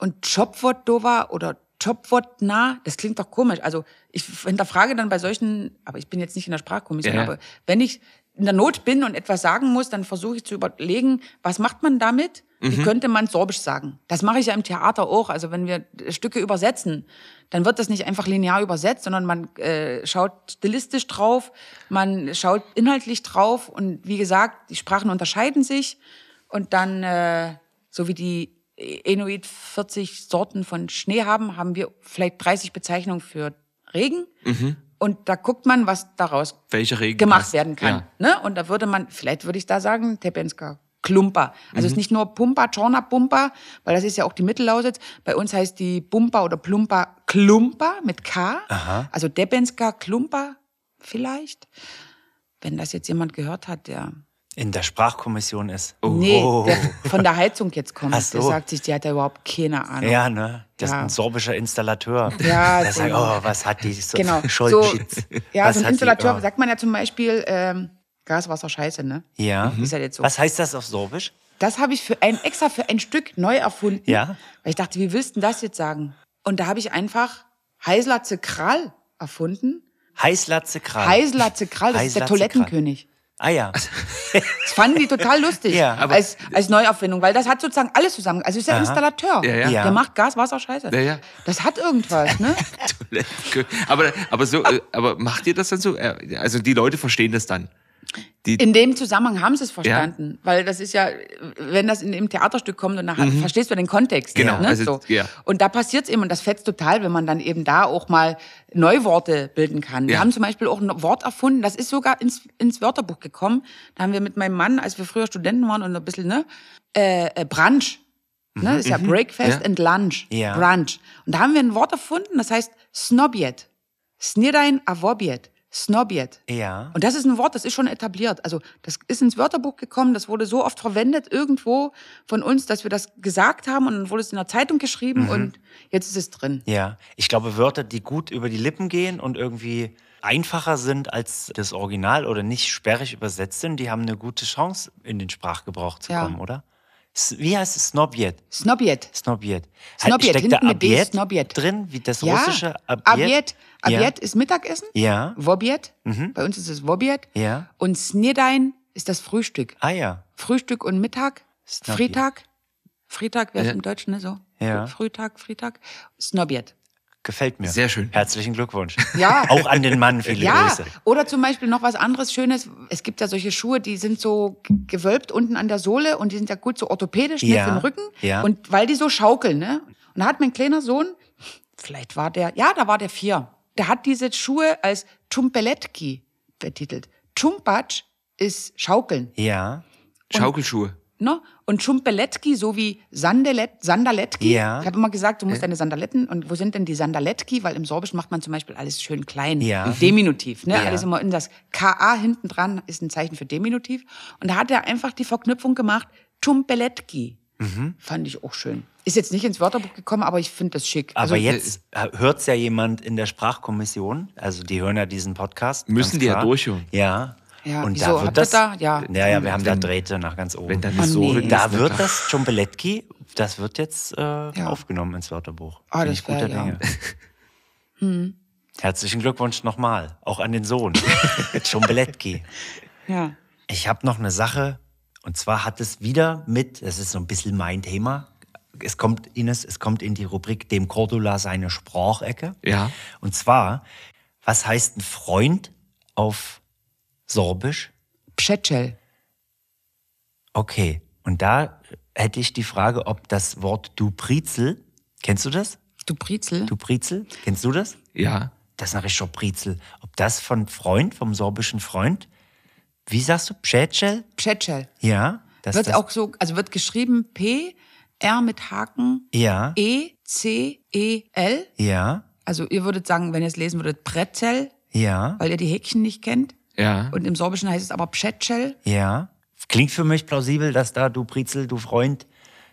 Und Chopwort dova oder Chopwort na, das klingt doch komisch. Also ich hinterfrage dann bei solchen, aber ich bin jetzt nicht in der Sprachkommission, Ja. aber wenn ich in der Not bin und etwas sagen muss, dann versuche ich zu überlegen, was macht man damit? Wie könnte man Sorbisch sagen? Das mache ich ja im Theater auch. Also wenn wir Stücke übersetzen, dann wird das nicht einfach linear übersetzt, sondern man äh, schaut stilistisch drauf, man schaut inhaltlich drauf und wie gesagt, die Sprachen unterscheiden sich und dann, äh, so wie die Inuit 40 Sorten von Schnee haben, haben wir vielleicht 30 Bezeichnungen für Regen. Und da guckt man, was daraus gemacht passt. werden kann. Ne? Und da würde man, vielleicht würde ich da sagen, Tepenska Klumpa. Also Mhm. es ist nicht nur Pumpa, Czorna Pumpa, weil das ist ja auch die Mittellausitz. Bei uns heißt die Pumpa oder Plumpa Klumpa mit K. Also Depenska Klumpa vielleicht. Wenn das jetzt jemand gehört hat, der In der Sprachkommission ist. nee, Oh. der von der Heizung jetzt kommt, Ach so. der sagt sich, der hat ja überhaupt keine Ahnung. Ja, ne? Das ist Ja. ein sorbischer Installateur. Ja, Der so- sagt, oh, was hat die so Genau. So, ja, Was so ein hat die- Installateur oh. sagt man ja zum Beispiel ähm, Gas, Wasser, Scheiße, ne? Ja. Ist ja jetzt so. Was heißt das auf Sorbisch? Das habe ich für ein extra für ein Stück neu erfunden. Ja. Weil ich dachte, wie willst du denn das jetzt sagen? Und da habe ich einfach Heislatze Kral erfunden. Heißlatze Kral. Heislatze Kral, das ist der. Toilettenkönig. Ah ja. Das fanden die total lustig Ja, als, als Neuerfindung, weil das hat sozusagen alles zusammen. Also ist ja Installateur. Ja, ja. Ja. Der macht Gas, Wasser, Scheiße. Ja, ja. Das hat irgendwas, ne? aber, aber so, äh, aber macht ihr das dann so? Äh, Also die Leute verstehen das dann. Die, In dem Zusammenhang haben sie es verstanden, weil das ist ja, wenn das in dem Theaterstück kommt und dann verstehst du den Kontext. Mhm. Genau, ne? also, so. ja. Und da passiert es eben und das fetzt total, wenn man dann eben da auch mal Neuworte bilden kann. Wir Ja. haben zum Beispiel auch ein Wort erfunden, das ist sogar ins, ins Wörterbuch gekommen. Da haben wir mit meinem Mann, als wir früher Studenten waren und ein bisschen, ne, äh, äh, Brunch. Ne, ist ja Breakfast Ja. and Lunch. Ja. Brunch. Und da haben wir ein Wort erfunden, das heißt Snobjet. Snirdein avobjet. Snobjet. Ja. Und das ist ein Wort, das ist schon etabliert. Also das ist ins Wörterbuch gekommen, das wurde so oft verwendet irgendwo von uns, dass wir das gesagt haben und dann wurde es in der Zeitung geschrieben und jetzt ist es drin. Ja. Ich glaube, Wörter, die gut über die Lippen gehen und irgendwie einfacher sind als das Original oder nicht sperrig übersetzt sind, die haben eine gute Chance, in den Sprachgebrauch zu Ja. kommen, oder? Wie heißt es? Snobjet. Snobjet. Snobjet. Snobjet, Steckt da Abjet Snobjet. drin, wie das Ja, russische Abjet? Abjet. Abjet ist Mittagessen. Ja. Wobjet. Bei uns ist es Wobjet. Ja. Und Snedein ist das Frühstück. Ah ja. Frühstück und Mittag. Snobjet. Freitag. Freitag wäre es Ja. im Deutschen, ne? So. Ja. Frühtag, Freitag. Snobjet. Gefällt mir. Sehr schön. Herzlichen Glückwunsch. Ja. Auch an den Mann viele Ja, Grüße. oder zum Beispiel noch was anderes Schönes. Es gibt ja solche Schuhe, die sind so gewölbt unten an der Sohle und die sind ja gut so orthopädisch Ja, mit dem Rücken. ja. Und weil die so schaukeln, ne? Und da hat mein kleiner Sohn, vielleicht war der, ja, da war der vier. Der hat diese Schuhe als Chumpeletki betitelt. Chumpatsch ist Schaukeln. Ja. Schaukelschuhe. Ne? Und Chumpeletki, so wie Sandalet, Sandaletki. Ja. Ich habe immer gesagt, du musst deine Sandaletten. Und wo sind denn die Sandaletki? Weil im Sorbischen macht man zum Beispiel alles schön klein. Ja. Deminutiv. Ne? Ja. Alles immer in das KA hinten dran ist ein Zeichen für Deminutiv. Und da hat er einfach die Verknüpfung gemacht, Chumpeletki. Mhm. Fand ich auch schön. Ist jetzt nicht ins Wörterbuch gekommen, aber ich finde das schick. Aber Also, jetzt hört es ja jemand in der Sprachkommission, also die hören ja diesen Podcast. Müssen die ja klar. durchhören. Ja. Ja, und wieso? da wird das, da? Ja. ja, ja, wir haben da Wenn- Drähte nach ganz oben. Wenn dann Oh, die Sohle nee. da wird das Chumpeletki, das wird jetzt äh, aufgenommen ins Wörterbuch. Ah, Bin das ich guter ja. Dinge. Herzlichen Glückwunsch nochmal, auch an den Sohn. Chumpeletki. ja. Ich habe noch eine Sache, und zwar hat es wieder mit, das ist so ein bisschen mein Thema, es kommt, Ines, es kommt in die Rubrik dem Cordula seine Sprachecke. Ja. Und zwar, was heißt ein Freund auf Sorbisch? Pschetschel. Okay, und da hätte ich die Frage, ob das Wort du Prizel, kennst du das? Du Brizel. Du Prizel, kennst du das? Ja. Das ist ein richtiger Prizel. Ob das von Freund, vom sorbischen Freund, wie sagst du, Pschätschel? Pschetschel. Ja. Das, Wird das, auch so, also wird geschrieben P, R mit Haken, Ja, E, C, E, L. ja, Also ihr würdet sagen, wenn ihr es lesen würdet, Pretzel, ja, weil ihr die Häkchen nicht kennt. Ja. Und im Sorbischen heißt es aber Pschetschel. ja. Klingt für mich plausibel, dass da du Prizel, du Freund,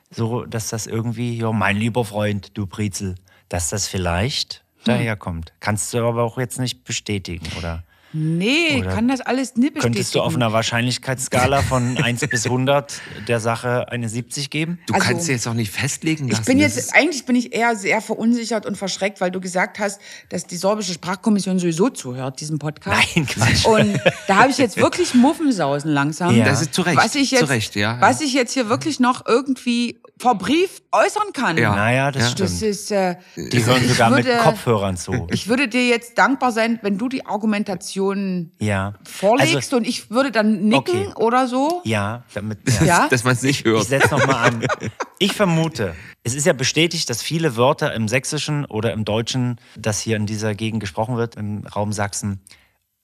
so, dass das irgendwie, ja, mein lieber Freund, du Prizel, dass das vielleicht daherkommt. Kannst du aber auch jetzt nicht bestätigen, oder? Nee, Oder kann das alles nicht bestätigen. Könntest du auf einer Wahrscheinlichkeitsskala von 1 bis 100 der Sache eine 70 geben? Du Also, kannst dir jetzt auch nicht festlegen lassen. Ich bin jetzt, eigentlich bin ich eher sehr verunsichert und verschreckt, weil du gesagt hast, dass die sorbische Sprachkommission sowieso zuhört, diesem Podcast. Nein, Quatsch. Und da habe ich jetzt wirklich Muffensausen langsam. Ja. Das ist zu Recht, Was ich jetzt, zu Recht, ja, ja. was ich jetzt hier wirklich noch irgendwie verbrieft äußern kann. Ja. Naja, das Ja. stimmt. Das ist, äh, Die hören sogar mit würde- Kopfhörern zu. ich würde dir jetzt dankbar sein, wenn du die Argumentation Ja. vorlegst Also, und ich würde dann nicken Okay. oder so. ja, damit. Ja. Ja? dass man es nicht Ich hört. setze nochmal an. Ich vermute, es ist ja bestätigt, dass viele Wörter im Sächsischen oder im Deutschen, das hier in dieser Gegend gesprochen wird, im Raum Sachsen,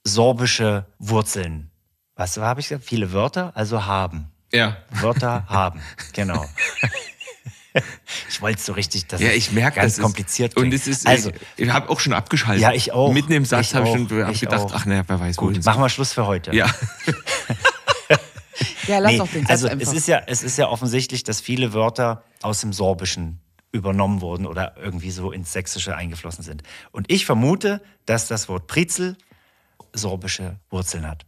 sorbische Wurzeln. Was habe ich gesagt? Viele Wörter, also haben. Ja. Wörter haben, genau. Ich wollte es so richtig, dass Ja, es ich merke, ganz das ist- kompliziert Und klingt. es ist, also, ich, ich habe auch schon abgeschaltet. Ja, ich auch. Mitten im Satz Ich habe ich schon hab Ich gedacht, auch. ach naja, wer weiß gut, machen wir Schluss für heute. Ja, Ja, lass Nee, doch den Satz also einfach. es ist ja, es ist ja offensichtlich, dass viele Wörter aus dem Sorbischen übernommen wurden oder irgendwie so ins Sächsische eingeflossen sind. Und ich vermute, dass das Wort Prizel sorbische Wurzeln hat.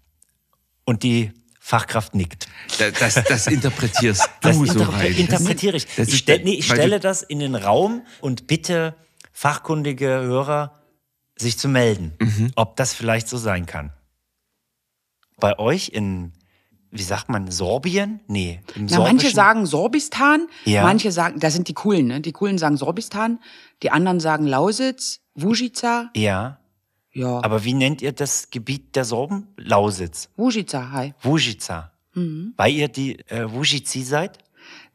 Und die Fachkraft nickt. Da- das, das interpretierst du Das so interpre rein. interpretiere ich. Das Ich, stell, nee, ich stelle das in den Raum und bitte fachkundige Hörer, sich zu melden, Mhm. ob das vielleicht so sein kann. Bei euch in, wie sagt man, Sorbien? Nee, im Na, manche sagen Sorbistan, Ja. manche sagen, das sind die coolen, ne? Die coolen sagen Sorbistan, die anderen sagen Lausitz, Wujica. Ja, Ja, aber wie nennt ihr das Gebiet der Sorben? Lausitz, Wujica, hi. Wujica. Mhm. Weil ihr die äh, Wujici seid?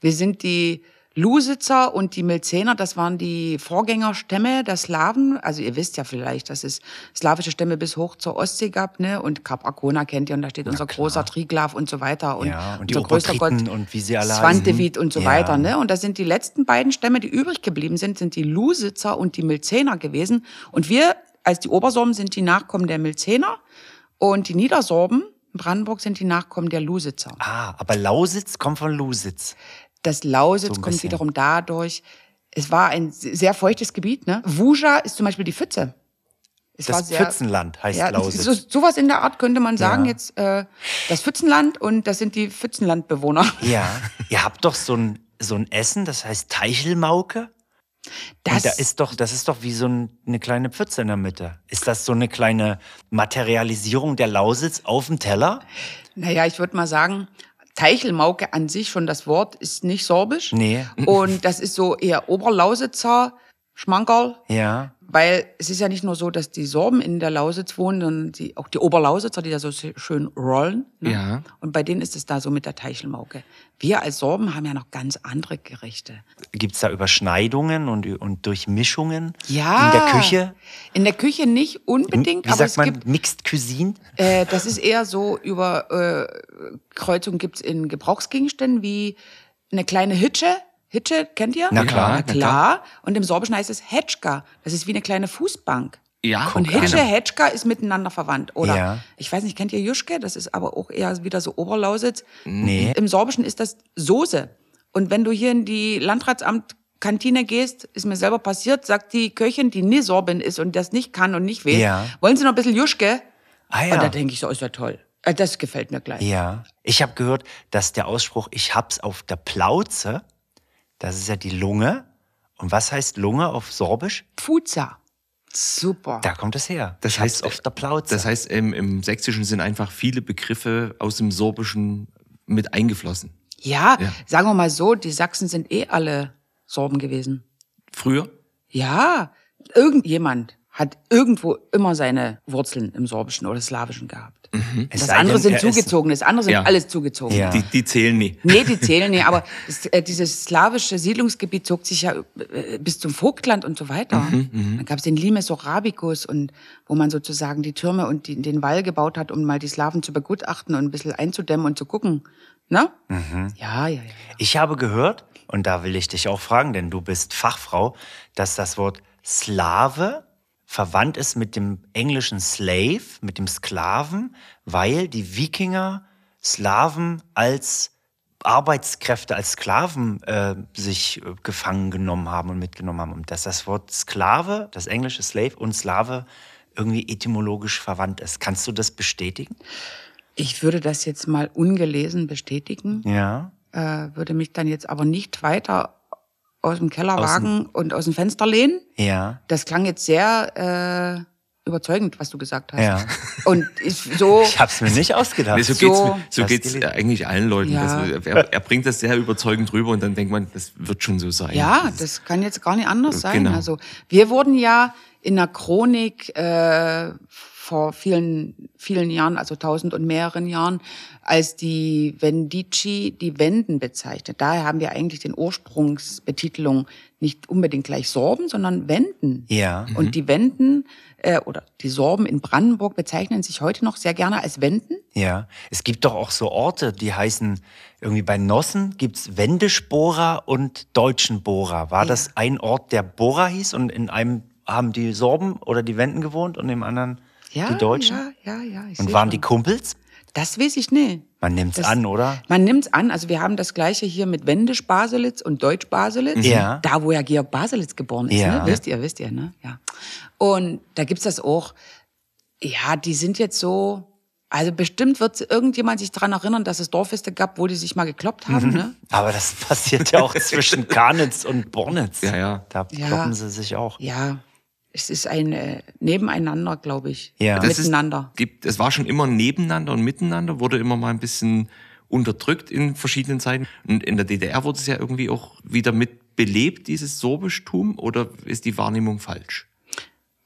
Wir sind die Lusitzer und die Milzener, das waren die Vorgängerstämme der Slawen. Also ihr wisst ja vielleicht, dass es slawische Stämme bis hoch zur Ostsee gab, ne? Und Kap Arkona kennt ihr und da steht unser großer Triglav und so weiter. Und, Ja, und die unser größter Gott und wie sie alle Swantevit und so Ja. weiter, ne? Und das sind die letzten beiden Stämme, die übrig geblieben sind, sind die Lusitzer und die Milzener gewesen. Und wir als die Obersorben sind die Nachkommen der Milzener und die Niedersorben in Brandenburg sind die Nachkommen der Lusitzer. Ah, aber Lausitz kommt von Lusitz. Das Lausitz So kommt wiederum dadurch, es war ein sehr feuchtes Gebiet. Ne? Wuja ist zum Beispiel die Pfütze. Es Das sehr- Pfützenland heißt ja, Lausitz. so, sowas in der Art könnte man sagen Ja. jetzt. Äh, das Pfützenland und das sind die Pfützenlandbewohner. Ja, ihr habt doch so ein, so ein Essen, das heißt Teichelmauke. Das, da ist doch, das ist doch wie so ein, eine kleine Pfütze in der Mitte. Ist das so eine kleine Materialisierung der Lausitz auf dem Teller? naja, ich würde mal sagen, Teichelmauke an sich schon das Wort ist nicht sorbisch. Nee. Und das ist so eher Oberlausitzer, Schmankerl. Ja. Weil es ist ja nicht nur so, dass die Sorben in der Lausitz wohnen, sondern die, auch die Oberlausitzer, die da so schön rollen. Ne? Ja. Und bei denen ist es da so mit der Teichelmauke. Wir als Sorben haben ja noch ganz andere Gerichte. Gibt es da Überschneidungen und, und Durchmischungen Ja. in der Küche? In der Küche nicht unbedingt, Wie aber sagt es man, gibt, Mixed Cuisine? äh, das ist eher so über äh, Kreuzung gibt's in Gebrauchsgegenständen wie eine kleine Hitsche. Hitsche, kennt ihr? Na klar, Na na klar. Und im Sorbischen heißt es Hetschka. Das ist wie eine kleine Fußbank. Ja, Und Hitsche, genau. Hetschka ist miteinander verwandt. Oder Ja. ich weiß nicht, kennt ihr Juschke? Das ist aber auch eher wieder so Oberlausitz. Nee. Im Sorbischen ist das Soße. Und wenn du hier in die Landratsamt Kantine gehst, ist mir selber passiert, sagt die Köchin, die nie Sorbin ist und das nicht kann und nicht will, Ja. wollen Sie noch ein bisschen Juschke? Ah Und da ja. denke ich so, ist ja toll. Äh, Das gefällt mir gleich. Ja. Ich habe gehört, dass der Ausspruch, ich hab's auf der Plauze, das ist ja die Lunge. Und was heißt Lunge auf Sorbisch? Pfuza. Super. Da kommt es her. Das Ich heißt, auf der Plauze. Das heißt, im, im Sächsischen sind einfach viele Begriffe aus dem Sorbischen mit eingeflossen. Ja, Ja. sagen wir mal so, die Sachsen sind eh alle Sorben gewesen. Früher? Ja, irgendjemand hat irgendwo immer seine Wurzeln im Sorbischen oder Slawischen gehabt. Es Das andere denn, sind ist- zugezogen, das andere sind Ja. alles zugezogen. Ja. Die, die zählen nie. Nee, die zählen nicht, aber das, äh, dieses slawische Siedlungsgebiet zog sich ja äh, bis zum Vogtland und so weiter. Dann gab es den Limes Orabicus und wo man sozusagen die Türme und die, den Wall gebaut hat, um mal die Slawen zu begutachten und ein bisschen einzudämmen und zu gucken. Ne? Ja, ja, ja. Ich habe gehört, und da will ich dich auch fragen, denn du bist Fachfrau, dass das Wort Slave verwandt ist mit dem englischen Slave, mit dem Sklaven, weil die Wikinger Slaven als Arbeitskräfte, als Sklaven äh, sich äh, gefangen genommen haben und mitgenommen haben. Und dass das Wort Sklave, das englische Slave und Slave irgendwie etymologisch verwandt ist. Kannst du das bestätigen? Ich würde das jetzt mal ungelesen bestätigen, Ja. äh, würde mich dann jetzt aber nicht weiter aus dem Keller Aus dem- wagen und aus dem Fenster lehnen. Ja. Das klang jetzt sehr äh, überzeugend, was du gesagt hast. Ja. Und ist so. Ich hab's mir nicht ausgedacht. Nee, so So- geht's, mir- so Das geht's eigentlich allen Leuten. Ja. Das, er, er bringt das sehr überzeugend rüber und dann denkt man, das wird schon so sein. Ja, das kann jetzt gar nicht anders sein. Genau. Also wir wurden ja in der Chronik äh, vor vielen, vielen Jahren, also tausend und mehreren Jahren, als die Vendici die Wenden bezeichnet. Daher haben wir eigentlich den Ursprungsbetitelung nicht unbedingt gleich Sorben, sondern Wenden. Ja. Und die Wenden äh, oder die Sorben in Brandenburg bezeichnen sich heute noch sehr gerne als Wenden. Ja. Es gibt doch auch so Orte, die heißen, irgendwie bei Nossen gibt's Wendischbohrer und Deutschenbohrer. War das ein Ort, der Bohrer hieß und in einem haben die Sorben oder die Wenden gewohnt und im anderen Ja, die Deutschen? Ja, ja, ja. Ich und waren schon. die Kumpels? Das weiß ich nicht. Man nimmt's Das- an, oder? Man nimmt's an. Also wir haben das Gleiche hier mit Wendisch-Baselitz und Deutsch-Baselitz. Ja. Da, wo ja Georg Baselitz geboren ist. Ja. Ne? Wisst ihr, wisst ihr, ne? Ja. Und da gibt's das auch. Ja, die sind jetzt so. Also bestimmt wird irgendjemand sich dran erinnern, dass es Dorffeste gab, wo die sich mal gekloppt haben. Mhm. Ne? Aber das passiert ja auch zwischen Karnitz und Bornitz. Ja, ja. Da Ja. kloppen sie sich auch. Ja, es ist ein äh, Nebeneinander, glaube ich. Ja. Das ist- Miteinander. Gibt, es war schon immer nebeneinander und miteinander, wurde immer mal ein bisschen unterdrückt in verschiedenen Zeiten. Und in der DDR wurde es ja irgendwie auch wieder mit belebt, dieses Sorbischtum, oder ist die Wahrnehmung falsch?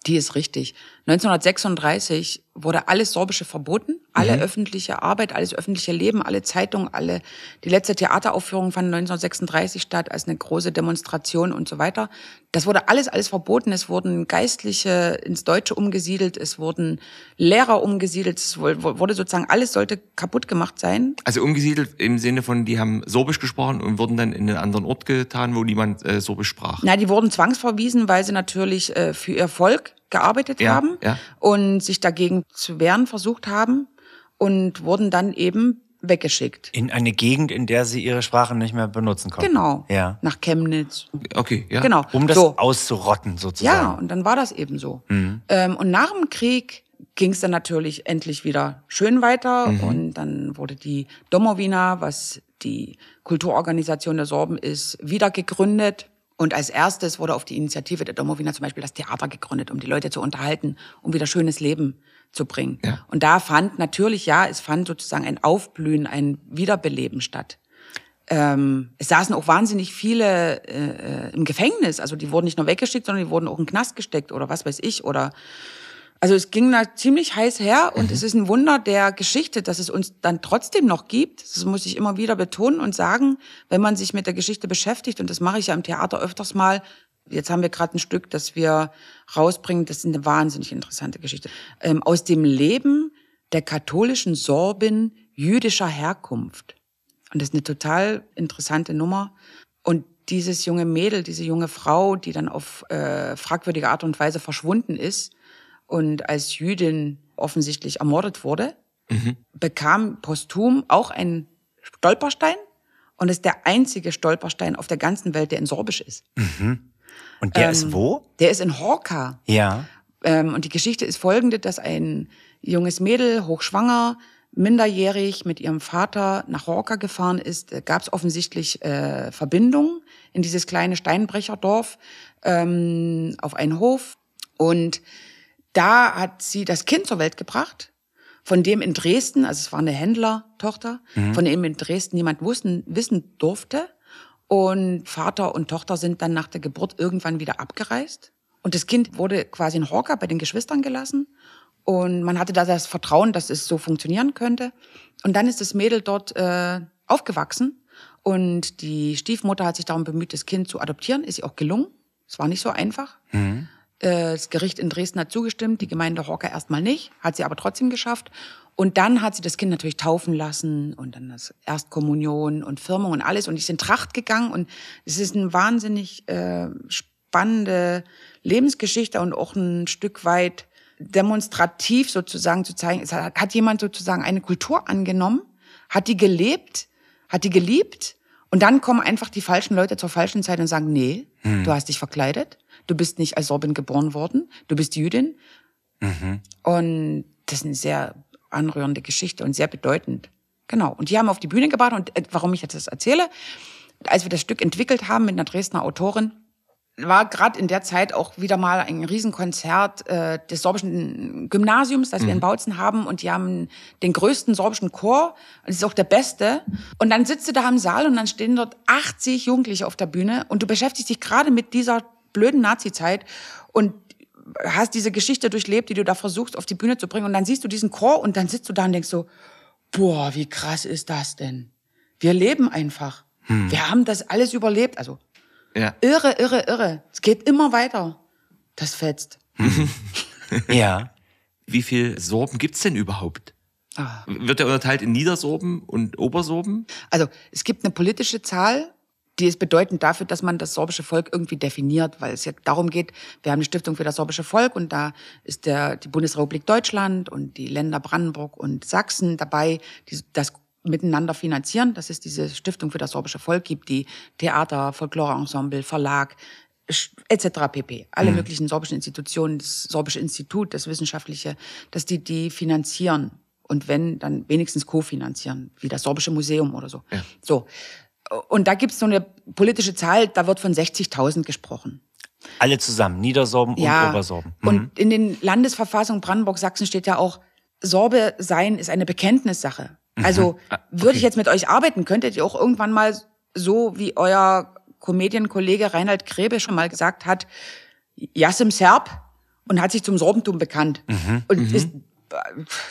Die ist richtig. 1936 wurde alles Sorbische verboten, alle öffentliche Arbeit, alles öffentliche Leben, alle Zeitungen, alle, die letzte Theateraufführung fand 1936 statt als eine große Demonstration und so weiter. Das wurde alles, alles verboten. Es wurden Geistliche ins Deutsche umgesiedelt, es wurden Lehrer umgesiedelt, es wurde sozusagen, alles sollte kaputt gemacht sein. Also umgesiedelt im Sinne von, die haben Sorbisch gesprochen und wurden dann in einen anderen Ort getan, wo niemand äh, Sorbisch sprach. Na, die wurden zwangsverwiesen, weil sie natürlich äh, für ihr Volk gearbeitet Ja, haben ja. und sich dagegen zu wehren versucht haben und wurden dann eben weggeschickt. In eine Gegend, in der sie ihre Sprache nicht mehr benutzen konnten. Genau. Ja. Nach Chemnitz. Okay, ja. Genau. Um das so. auszurotten, sozusagen. Ja, und dann war das eben so. Mhm. Ähm, und nach dem Krieg ging es dann natürlich endlich wieder schön weiter Mhm. und dann wurde die Domowina, was die Kulturorganisation der Sorben ist, wieder gegründet. Und als erstes wurde auf die Initiative der Domowina zum Beispiel das Theater gegründet, um die Leute zu unterhalten, um wieder schönes Leben zu bringen. Ja. Und da fand natürlich, ja, es fand sozusagen ein Aufblühen, ein Wiederbeleben statt. Ähm, es saßen auch wahnsinnig viele äh, im Gefängnis. Also die wurden nicht nur weggeschickt, sondern die wurden auch in den Knast gesteckt oder was weiß ich. Oder also es ging da ziemlich heiß her und es ist ein Wunder der Geschichte, dass es uns dann trotzdem noch gibt. Das muss ich immer wieder betonen und sagen, wenn man sich mit der Geschichte beschäftigt, und das mache ich ja im Theater öfters mal. Jetzt haben wir gerade ein Stück, das wir rausbringen. Das ist eine wahnsinnig interessante Geschichte. Ähm, aus dem Leben der katholischen Sorbin jüdischer Herkunft. Und das ist eine total interessante Nummer. Und dieses junge Mädel, diese junge Frau, die dann auf äh, fragwürdige Art und Weise verschwunden ist und als Jüdin offensichtlich ermordet wurde, bekam posthum auch einen Stolperstein und ist der einzige Stolperstein auf der ganzen Welt, der in Sorbisch ist. Und der Ähm, ist wo? Der ist in Horka. Ja. Ähm, und die Geschichte ist folgende, dass ein junges Mädel, hochschwanger, minderjährig mit ihrem Vater nach Horka gefahren ist. Da gab es offensichtlich äh, Verbindungen in dieses kleine Steinbrecherdorf ähm, auf einen Hof. Und da hat sie das Kind zur Welt gebracht, von dem in Dresden, also es war eine Händlertochter, von dem in Dresden niemand wussten, wissen durfte. Und Vater und Tochter sind dann nach der Geburt irgendwann wieder abgereist. Und das Kind wurde quasi in Horka bei den Geschwistern gelassen. Und man hatte da das Vertrauen, dass es so funktionieren könnte. Und dann ist das Mädel dort äh, aufgewachsen. Und die Stiefmutter hat sich darum bemüht, das Kind zu adoptieren. Ist ihr auch gelungen. Es war nicht so einfach. Äh, Das Gericht in Dresden hat zugestimmt, die Gemeinde Horka erstmal nicht, hat sie aber trotzdem geschafft. Und dann hat sie das Kind natürlich taufen lassen und dann das Erstkommunion und Firmung und alles. Und die ist in Tracht gegangen und es ist eine wahnsinnig äh, spannende Lebensgeschichte und auch ein Stück weit demonstrativ sozusagen zu zeigen, es hat, hat jemand sozusagen eine Kultur angenommen, hat die gelebt, hat die geliebt und dann kommen einfach die falschen Leute zur falschen Zeit und sagen, nee, du hast dich verkleidet, du bist nicht als Sorbin geboren worden, du bist Jüdin, Und das ist eine sehr anrührende Geschichte und sehr bedeutend. Genau. Und die haben auf die Bühne gebracht. Und äh, warum ich jetzt das erzähle, als wir das Stück entwickelt haben mit einer Dresdner Autorin, war gerade in der Zeit auch wieder mal ein Riesenkonzert äh, des sorbischen Gymnasiums, das wir in Bautzen haben. Und die haben den größten sorbischen Chor. Und das ist auch der beste. Und dann sitzt du da im Saal und dann stehen dort 80 Jugendliche auf der Bühne. Und du beschäftigst dich gerade mit dieser blöden Nazi-Zeit und hast diese Geschichte durchlebt, die du da versuchst auf die Bühne zu bringen. Und dann siehst du diesen Chor und dann sitzt du da und denkst so, boah, wie krass ist das denn? Wir leben einfach. Wir haben das alles überlebt. Also Ja. irre, irre, irre. Es geht immer weiter. Das fetzt. Ja. Wie viel Sorben gibt's denn überhaupt? Ah. Wird der unterteilt in Niedersorben und Obersorben? Also es gibt eine politische Zahl, die ist bedeutend dafür, dass man das sorbische Volk irgendwie definiert, weil es ja darum geht, wir haben eine Stiftung für das sorbische Volk und da ist der, die Bundesrepublik Deutschland und die Länder Brandenburg und Sachsen dabei, die das miteinander finanzieren, dass es diese Stiftung für das sorbische Volk gibt, die Theater, Folkloreensemble, Verlag, etc. pp. Alle möglichen sorbischen Institutionen, das sorbische Institut, das wissenschaftliche, dass die die finanzieren und wenn, dann wenigstens kofinanzieren, wie das sorbische Museum oder so. Ja. So. Und da gibt es so eine politische Zahl, da wird von 60.000 gesprochen. Alle zusammen, Niedersorben und Obersorben. Mhm. Und in den Landesverfassungen Brandenburg-Sachsen steht ja auch, Sorbe sein ist eine Bekenntnissache. Mhm. Also Ah, würde ich jetzt mit euch arbeiten, könntet ihr auch irgendwann mal so wie euer Comedian-Kollege Reinhard Grebe schon mal gesagt hat, Jassim Serb und hat sich zum Sorbentum bekannt Mhm. und ist äh,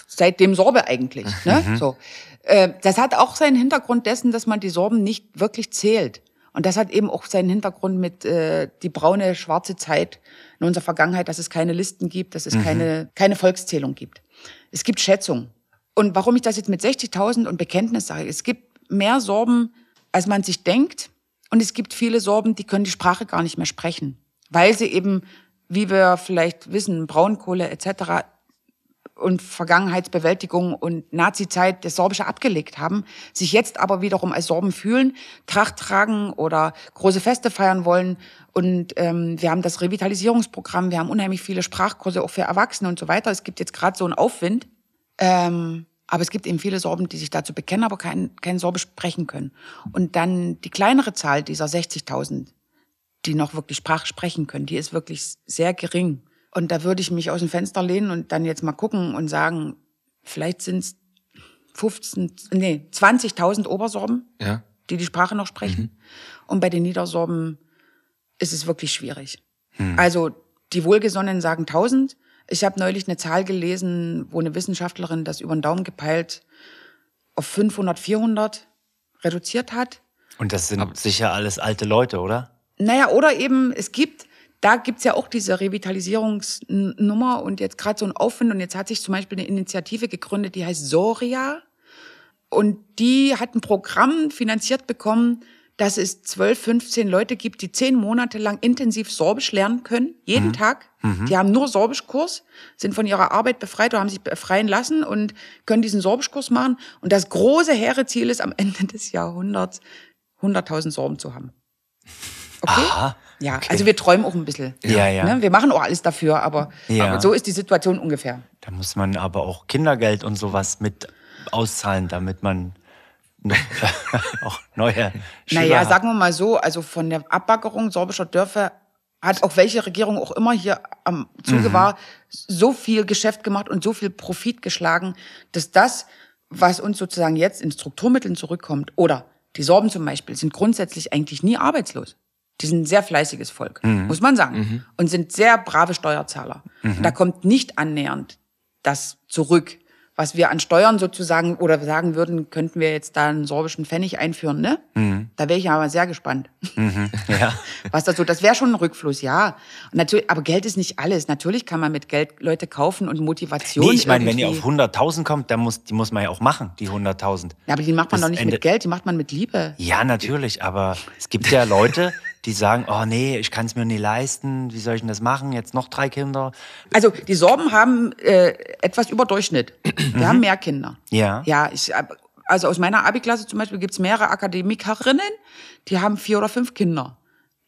seitdem Sorbe eigentlich. Ne? So. Äh, Das hat auch seinen Hintergrund dessen, dass man die Sorben nicht wirklich zählt. Und das hat eben auch seinen Hintergrund mit äh, die braune, schwarze Zeit in unserer Vergangenheit, dass es keine Listen gibt, dass es keine, keine Volkszählung gibt. Es gibt Schätzungen. Und warum ich das jetzt mit 60.000 und Bekenntnis sage, es gibt mehr Sorben, als man sich denkt. Und es gibt viele Sorben, die können die Sprache gar nicht mehr sprechen, weil sie eben, wie wir vielleicht wissen, Braunkohle etc. und Vergangenheitsbewältigung und Nazizeit das Sorbische abgelegt haben, sich jetzt aber wiederum als Sorben fühlen, Tracht tragen oder große Feste feiern wollen. Und ähm, wir haben das Revitalisierungsprogramm, wir haben unheimlich viele Sprachkurse auch für Erwachsene und so weiter. Es gibt jetzt gerade so einen Aufwind. Ähm, aber es gibt eben viele Sorben, die sich dazu bekennen, aber kein, kein Sorbisch sprechen können. Und dann die kleinere Zahl dieser 60.000, die noch wirklich Sprache sprechen können, die ist wirklich sehr gering. Und da würde ich mich aus dem Fenster lehnen und dann jetzt mal gucken und sagen, vielleicht sind es 15, nee, 20.000 Obersorben, Ja. die die Sprache noch sprechen. Und bei den Niedersorben ist es wirklich schwierig. Also die Wohlgesonnenen sagen 1000. Ich habe neulich eine Zahl gelesen, wo eine Wissenschaftlerin das über den Daumen gepeilt auf 500, 400 reduziert hat. Und das sind sicher alles alte Leute, oder? Naja, oder eben, es gibt, da gibt's ja auch diese Revitalisierungsnummer und jetzt gerade so ein Aufwind und jetzt hat sich zum Beispiel eine Initiative gegründet, die heißt Soria und die hat ein Programm finanziert bekommen, dass es 12, 15 Leute gibt, die zehn Monate lang intensiv Sorbisch lernen können, jeden Tag. Die haben nur Sorbischkurs, sind von ihrer Arbeit befreit oder haben sich befreien lassen und können diesen Sorbischkurs machen. Und das große hehre Ziel ist, am Ende des Jahrhunderts 100.000 Sorben zu haben. Okay? Aha. Ja, also wir träumen auch ein bisschen. Ja, ja. Ne? Wir machen auch alles dafür, aber, Ja. aber so ist die Situation ungefähr. Da muss man aber auch Kindergeld und sowas mit auszahlen, damit man auch neue Schüler Naja, hat. sagen wir mal so, also von der Abbaggerung sorbischer Dörfer hat auch welche Regierung auch immer hier am Zuge Mhm. war, so viel Geschäft gemacht und so viel Profit geschlagen, dass das, was uns sozusagen jetzt in Strukturmitteln zurückkommt, oder die Sorben zum Beispiel, sind grundsätzlich eigentlich nie arbeitslos. Die sind ein sehr fleißiges Volk, Mhm. muss man sagen. Und sind sehr brave Steuerzahler. Und da kommt nicht annähernd das zurück, was wir an Steuern sozusagen oder sagen würden, könnten wir jetzt da einen sorbischen Pfennig einführen, ne? Da wäre ich aber sehr gespannt. Ja. Was das so, das wäre schon ein Rückfluss, ja. Und natürlich, aber Geld ist nicht alles. Natürlich kann man mit Geld Leute kaufen und Motivation. Nee, ich meine, wenn ihr auf irgendwie- 100.000 kommt, dann muss, die muss man ja auch machen, die 100.000. Ja, aber die macht man bis doch nicht Ende- mit Geld, die macht man mit Liebe. Ja, natürlich, aber es gibt ja Leute, die sagen, oh nee, ich kann es mir nie leisten, wie soll ich denn das machen? Jetzt noch drei Kinder. Also die Sorben haben äh, etwas über Durchschnitt. Wir haben mehr Kinder. Ja. Ja, ich, also aus meiner Abi-Klasse zum Beispiel gibt's mehrere Akademikerinnen, die haben vier oder fünf Kinder.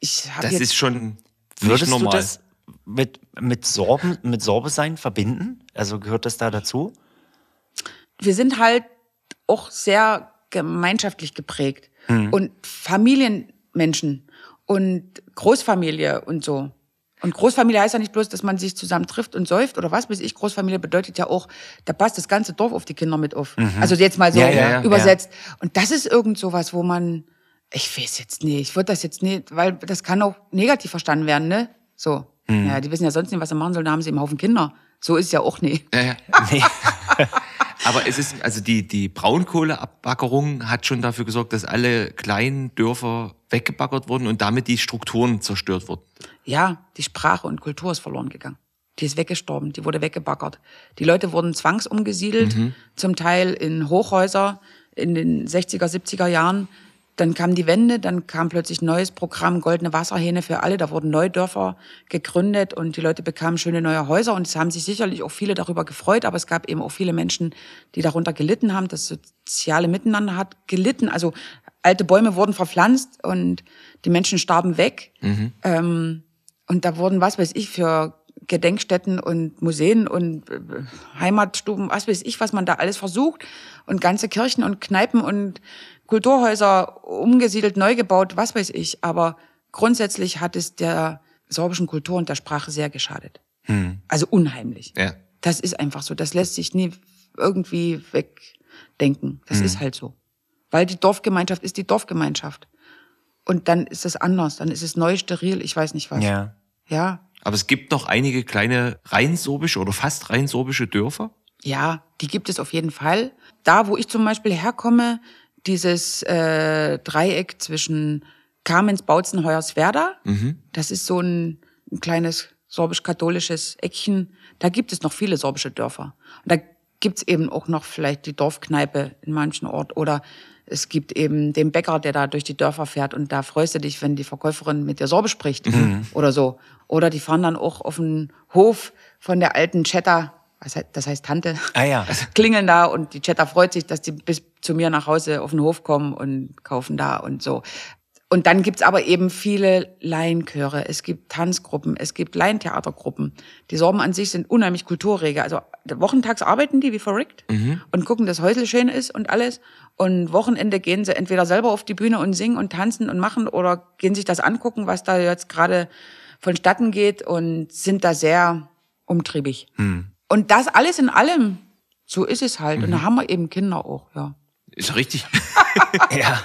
Ich habe Das jetzt ist schon nicht Würdest normal. du das, mit, mit Sorben, mit Sorbe sein verbinden? Also gehört das da dazu? wir sind halt auch sehr gemeinschaftlich geprägt Mhm. und Familienmenschen und Großfamilie und so. Und Großfamilie heißt ja nicht bloß, dass man sich zusammen trifft und säuft oder was weiß ich. Großfamilie bedeutet ja auch, da passt das ganze Dorf auf die Kinder mit auf. Also jetzt mal so Mhm. Ja, ja, ja, übersetzt. Und das ist irgend sowas, wo man, ich weiß jetzt nicht, ich würde das jetzt nicht, weil das kann auch negativ verstanden werden, ne? So. Mhm. Ja, die wissen ja sonst nicht, was sie machen sollen, da haben sie einen Haufen Kinder. So ist es ja auch nicht. Nee. Aber es ist, also die, die Braunkohleabbaggerung hat schon dafür gesorgt, dass alle kleinen Dörfer weggebaggert wurden und damit die Strukturen zerstört wurden. Ja, die Sprache und Kultur ist verloren gegangen. Die ist weggestorben, die wurde weggebaggert. Die Leute wurden zwangsumgesiedelt, zum Teil in Hochhäuser in den 60er, 70er Jahren. Dann kam die Wende, dann kam plötzlich ein neues Programm, Goldene Wasserhähne für alle. Da wurden Neudörfer gegründet und die Leute bekamen schöne neue Häuser. Und es haben sich sicherlich auch viele darüber gefreut, aber es gab eben auch viele Menschen, die darunter gelitten haben. Das soziale Miteinander hat gelitten. Also alte Bäume wurden verpflanzt und die Menschen starben weg. Ähm, und da wurden, was weiß ich, für Gedenkstätten und Museen und äh, Heimatstuben, was weiß ich, was man da alles versucht. Und ganze Kirchen und Kneipen und Kulturhäuser umgesiedelt, neu gebaut, was weiß ich. Aber grundsätzlich hat es der sorbischen Kultur und der Sprache sehr geschadet. Also unheimlich. Ja. Das ist einfach so. Das lässt sich nie irgendwie wegdenken. Das ist halt so. Weil die Dorfgemeinschaft ist die Dorfgemeinschaft. Und dann ist es anders. Dann ist es neu, steril, ich weiß nicht was. Ja. Ja, Aber es gibt noch einige kleine rein sorbische oder fast rein sorbische Dörfer. Ja, die gibt es auf jeden Fall. Da, wo ich zum Beispiel herkomme, dieses äh, Dreieck zwischen Kamenz, Bautzen, Hoyerswerda, das ist so ein, ein kleines sorbisch-katholisches Eckchen. Da gibt es noch viele sorbische Dörfer. Und da gibt's eben auch noch vielleicht die Dorfkneipe in manchen Ort oder es gibt eben den Bäcker, der da durch die Dörfer fährt und da freust du dich, wenn die Verkäuferin mit dir Sorbisch spricht oder so. Oder die fahren dann auch auf den Hof von der alten heißt- das heißt Tante, Ah ja. klingeln da und die Chatter freut sich, dass die bis zu mir nach Hause auf den Hof kommen und kaufen da und so. Und dann gibt's aber eben viele Laienchöre, es gibt Tanzgruppen, es gibt Laientheatergruppen. Die Sorben an sich sind unheimlich kulturrege. Also wochentags arbeiten die wie verrückt und gucken, dass Häusl schön ist und alles. Und Wochenende gehen sie entweder selber auf die Bühne und singen und tanzen und machen oder gehen sich das angucken, was da jetzt gerade vonstatten geht und sind da sehr umtriebig. Und das alles in allem, so ist es halt. Und da haben wir eben Kinder auch, ja. Ist richtig. ja.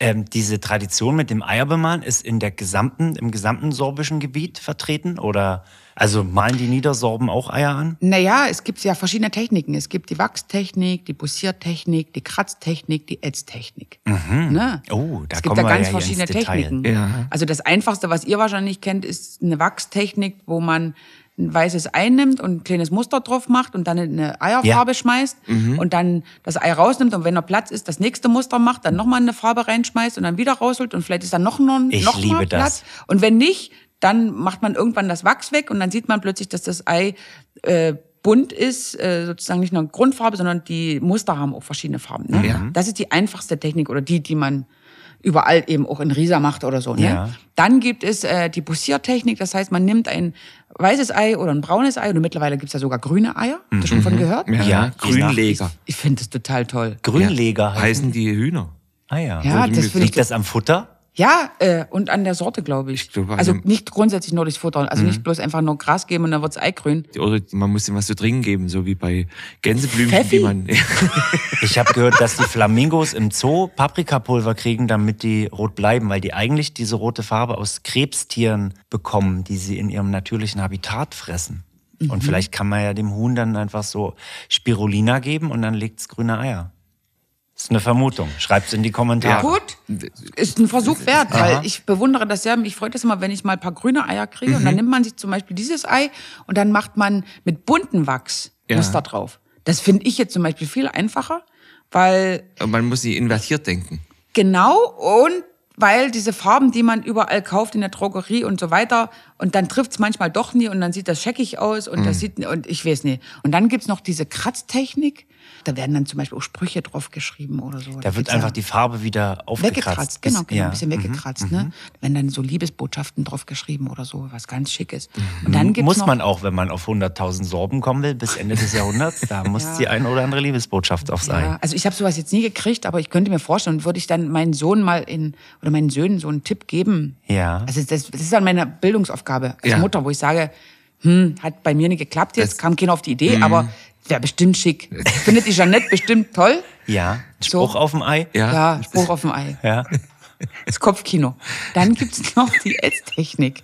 Ähm, diese Tradition mit dem Eierbemalen ist in der gesamten, im gesamten sorbischen Gebiet vertreten? Oder also malen die Niedersorben auch Eier an? Naja, es gibt ja verschiedene Techniken. Es gibt die Wachstechnik, die Bussiertechnik, die Kratztechnik, die Ätztechnik. Ne? Oh, da es gibt kommen da ganz ja verschiedene. Techniken. Ja. Also das Einfachste, was ihr wahrscheinlich kennt, ist eine Wachstechnik, wo man ein weißes Ei nimmt und ein kleines Muster drauf macht und dann in eine Eierfarbe schmeißt und dann das Ei rausnimmt und wenn er Platz ist, das nächste Muster macht, dann nochmal eine Farbe reinschmeißt und dann wieder rausholt und vielleicht ist dann noch, noch, Ich noch liebe mal das. Platz. Und wenn nicht, dann macht man irgendwann das Wachs weg und dann sieht man plötzlich, dass das Ei äh, bunt ist, äh, sozusagen nicht nur Grundfarbe, sondern die Muster haben auch verschiedene Farben. Ne? Ja. Das ist die einfachste Technik oder die, die man überall eben auch in Risa macht oder so. Ne? Ja. Dann gibt es äh, die Bussiertechnik, das heißt, man nimmt ein weißes Ei oder ein braunes Ei oder mittlerweile gibt's ja sogar grüne Eier. Hast du schon von gehört? Ja, Ja, Grünleger. Ich finde das total toll. Grünleger heißen. Heißen die Hühner. Ah ja. Ja, das finde ich Liegt das am Futter? Ja, äh, und an der Sorte, glaube ich. Ich glaube, also nicht grundsätzlich nur durchs Futter. Also nicht bloß einfach nur Gras geben und dann wird's Eigrün. Oder man muss ihm was zu trinken geben, so wie bei Gänseblümchen, Pfeffi? die man. Ich habe gehört, dass die Flamingos im Zoo Paprikapulver kriegen, damit die rot bleiben, weil die eigentlich diese rote Farbe aus Krebstieren bekommen, die sie in ihrem natürlichen Habitat fressen. Und vielleicht kann man ja dem Huhn dann einfach so Spirulina geben und dann legt's grüne Eier. Ist eine Vermutung. Schreibt's in die Kommentare. Gut, ist ein Versuch wert, weil ich bewundere das sehr. Mich freut das immer, wenn ich mal ein paar grüne Eier kriege. Und dann nimmt man sich zum Beispiel dieses Ei und dann macht man mit bunten Wachs Ja. Muster drauf. Das finde ich jetzt zum Beispiel viel einfacher, weil Und man muss sie invertiert denken. genau und weil diese Farben, die man überall kauft in der Drogerie und so weiter und dann trifft's manchmal doch nie und dann sieht das scheckig aus und Mhm. das sieht und ich weiß nicht. Und dann gibt's noch diese Kratztechnik. Da werden dann zum Beispiel auch Sprüche drauf geschrieben oder so. Da wird einfach ja die Farbe wieder aufgekratzt. weggekratzt, genau, genau, ja. ein bisschen Mhm. weggekratzt, ne? Wenn dann so Liebesbotschaften drauf geschrieben oder so, was ganz schickes. Und dann gibt's Mhm. Muss man auch, wenn man auf 100.000 Sorben kommen will, bis Ende des Jahrhunderts, da muss Ja. die ein oder andere Liebesbotschaft aufs Ei. Ja, also ich habe sowas jetzt nie gekriegt, aber ich könnte mir vorstellen, würde ich dann meinen Sohn mal in oder meinen Söhnen so einen Tipp geben. Ja. Also das, das ist dann meine Bildungsaufgabe als. Mutter, wo ich sage, hm, hat bei mir nicht geklappt jetzt, Das- kam keiner auf die Idee, aber wäre bestimmt schick. Findet die Jeanette bestimmt toll? Ja, Spruch auf dem Ei. Ja. Ja, Spruch auf dem Ei. Ja. Das Kopfkino. Dann gibt's noch die Ätztechnik.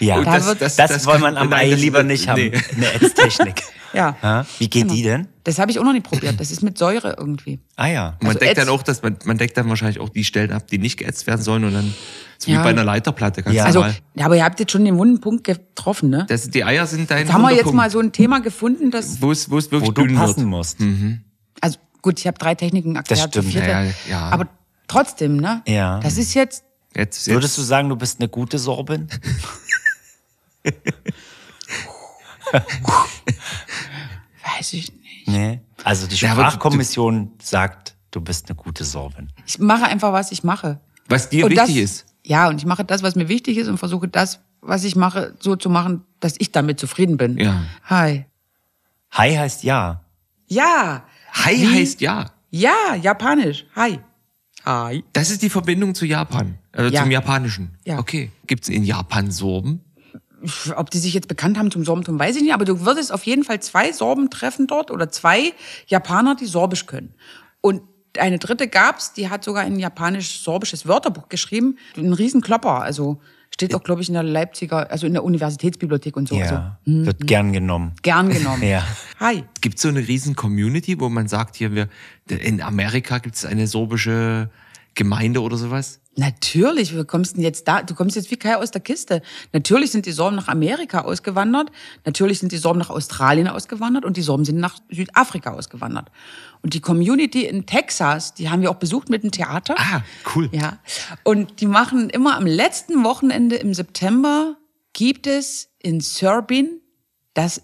ja. Und Da Das, wird- das, das wollen man am Ei das- lieber nicht haben. nee. Eine Ätztechnik. Ja. Ja. Wie geht Genau. die denn? Das habe ich auch noch nicht probiert. Das ist mit Säure irgendwie. Ah ja. Man Also deckt dann auch, dass man, man deckt dann wahrscheinlich auch die Stellen ab, die nicht geätzt werden sollen und dann, so wie Ja. bei einer Leiterplatte, ganz Ja. Also, ja, aber ihr habt jetzt schon den wunden Punkt getroffen, ne? Das, die Eier sind dein Jetzt haben wir jetzt mal so ein Thema gefunden, das, wo es, wo es wirklich Wo du passen wird. musst. also gut, ich habe drei Techniken erklärt. Das stimmt, vierte, ja, ja. Aber trotzdem, ne? Ja. Das ist jetzt, Jetzt, jetzt, Würdest du sagen, du bist eine gute Sorbin? weiß ich nicht. Nee. Also die Ja, aber du- Sprachkommission sagt, du bist eine gute Sorbin. Ich mache einfach, was ich mache. was dir Und wichtig das, ist. Ja, und ich mache das, was mir wichtig ist und versuche das, was ich mache, so zu machen, dass ich damit zufrieden bin. Ja. Hi. Hi heißt ja. Ja. Hi Wie? heißt ja. Ja, japanisch. Hi. Hi. Das ist die Verbindung zu Japan, äh, Ja. zum Japanischen. Ja. Okay. Gibt's in Japan Sorben? Ob die sich jetzt bekannt haben zum Sorbentum, weiß ich nicht, aber du würdest auf jeden Fall zwei Sorben treffen dort oder zwei Japaner, die Sorbisch können. Und eine dritte gab's, die hat sogar ein japanisch-sorbisches Wörterbuch geschrieben. Ein Riesenklopper, also steht auch, glaube ich, in der Leipziger, also in der Universitätsbibliothek und so. Also, Ja. Wird gern genommen. gern genommen. Ja. Hi. Gibt's so eine riesen Community, wo man sagt, hier, wir, in Amerika gibt's eine sorbische Gemeinde oder sowas? Natürlich, wie kommst denn jetzt da? Du kommst jetzt wie Kai aus der Kiste. Natürlich sind die Sorben nach Amerika ausgewandert. Natürlich sind die Sorben nach Australien ausgewandert und die Sorben sind nach Südafrika ausgewandert. Und die Community in Texas, die haben wir auch besucht mit dem Theater. Ah, cool. Ja. Und die machen immer am letzten Wochenende im September gibt es in Serbien, das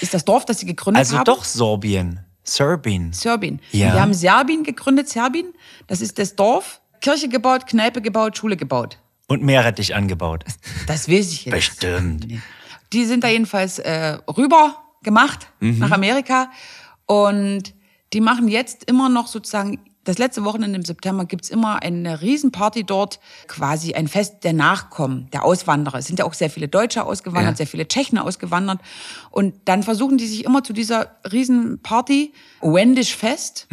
ist das Dorf, das sie gegründet Also haben. doch Sorbien. Serbien. Serbien. Ja. Die haben Serbien gegründet, Serbien. Das ist das Dorf. Kirche gebaut, Kneipe gebaut, Schule gebaut. Und Meerrettich angebaut. Das weiß ich jetzt. Bestimmt. Die sind da jedenfalls äh, rüber gemacht nach Amerika und die machen jetzt immer noch sozusagen, das letzte Wochenende im September gibt's immer eine Riesenparty dort, quasi ein Fest der Nachkommen, der Auswanderer. Es sind ja auch sehr viele Deutsche ausgewandert, Ja. sehr viele Tschechen ausgewandert und dann versuchen die sich immer zu dieser Riesenparty, Wendish Fest,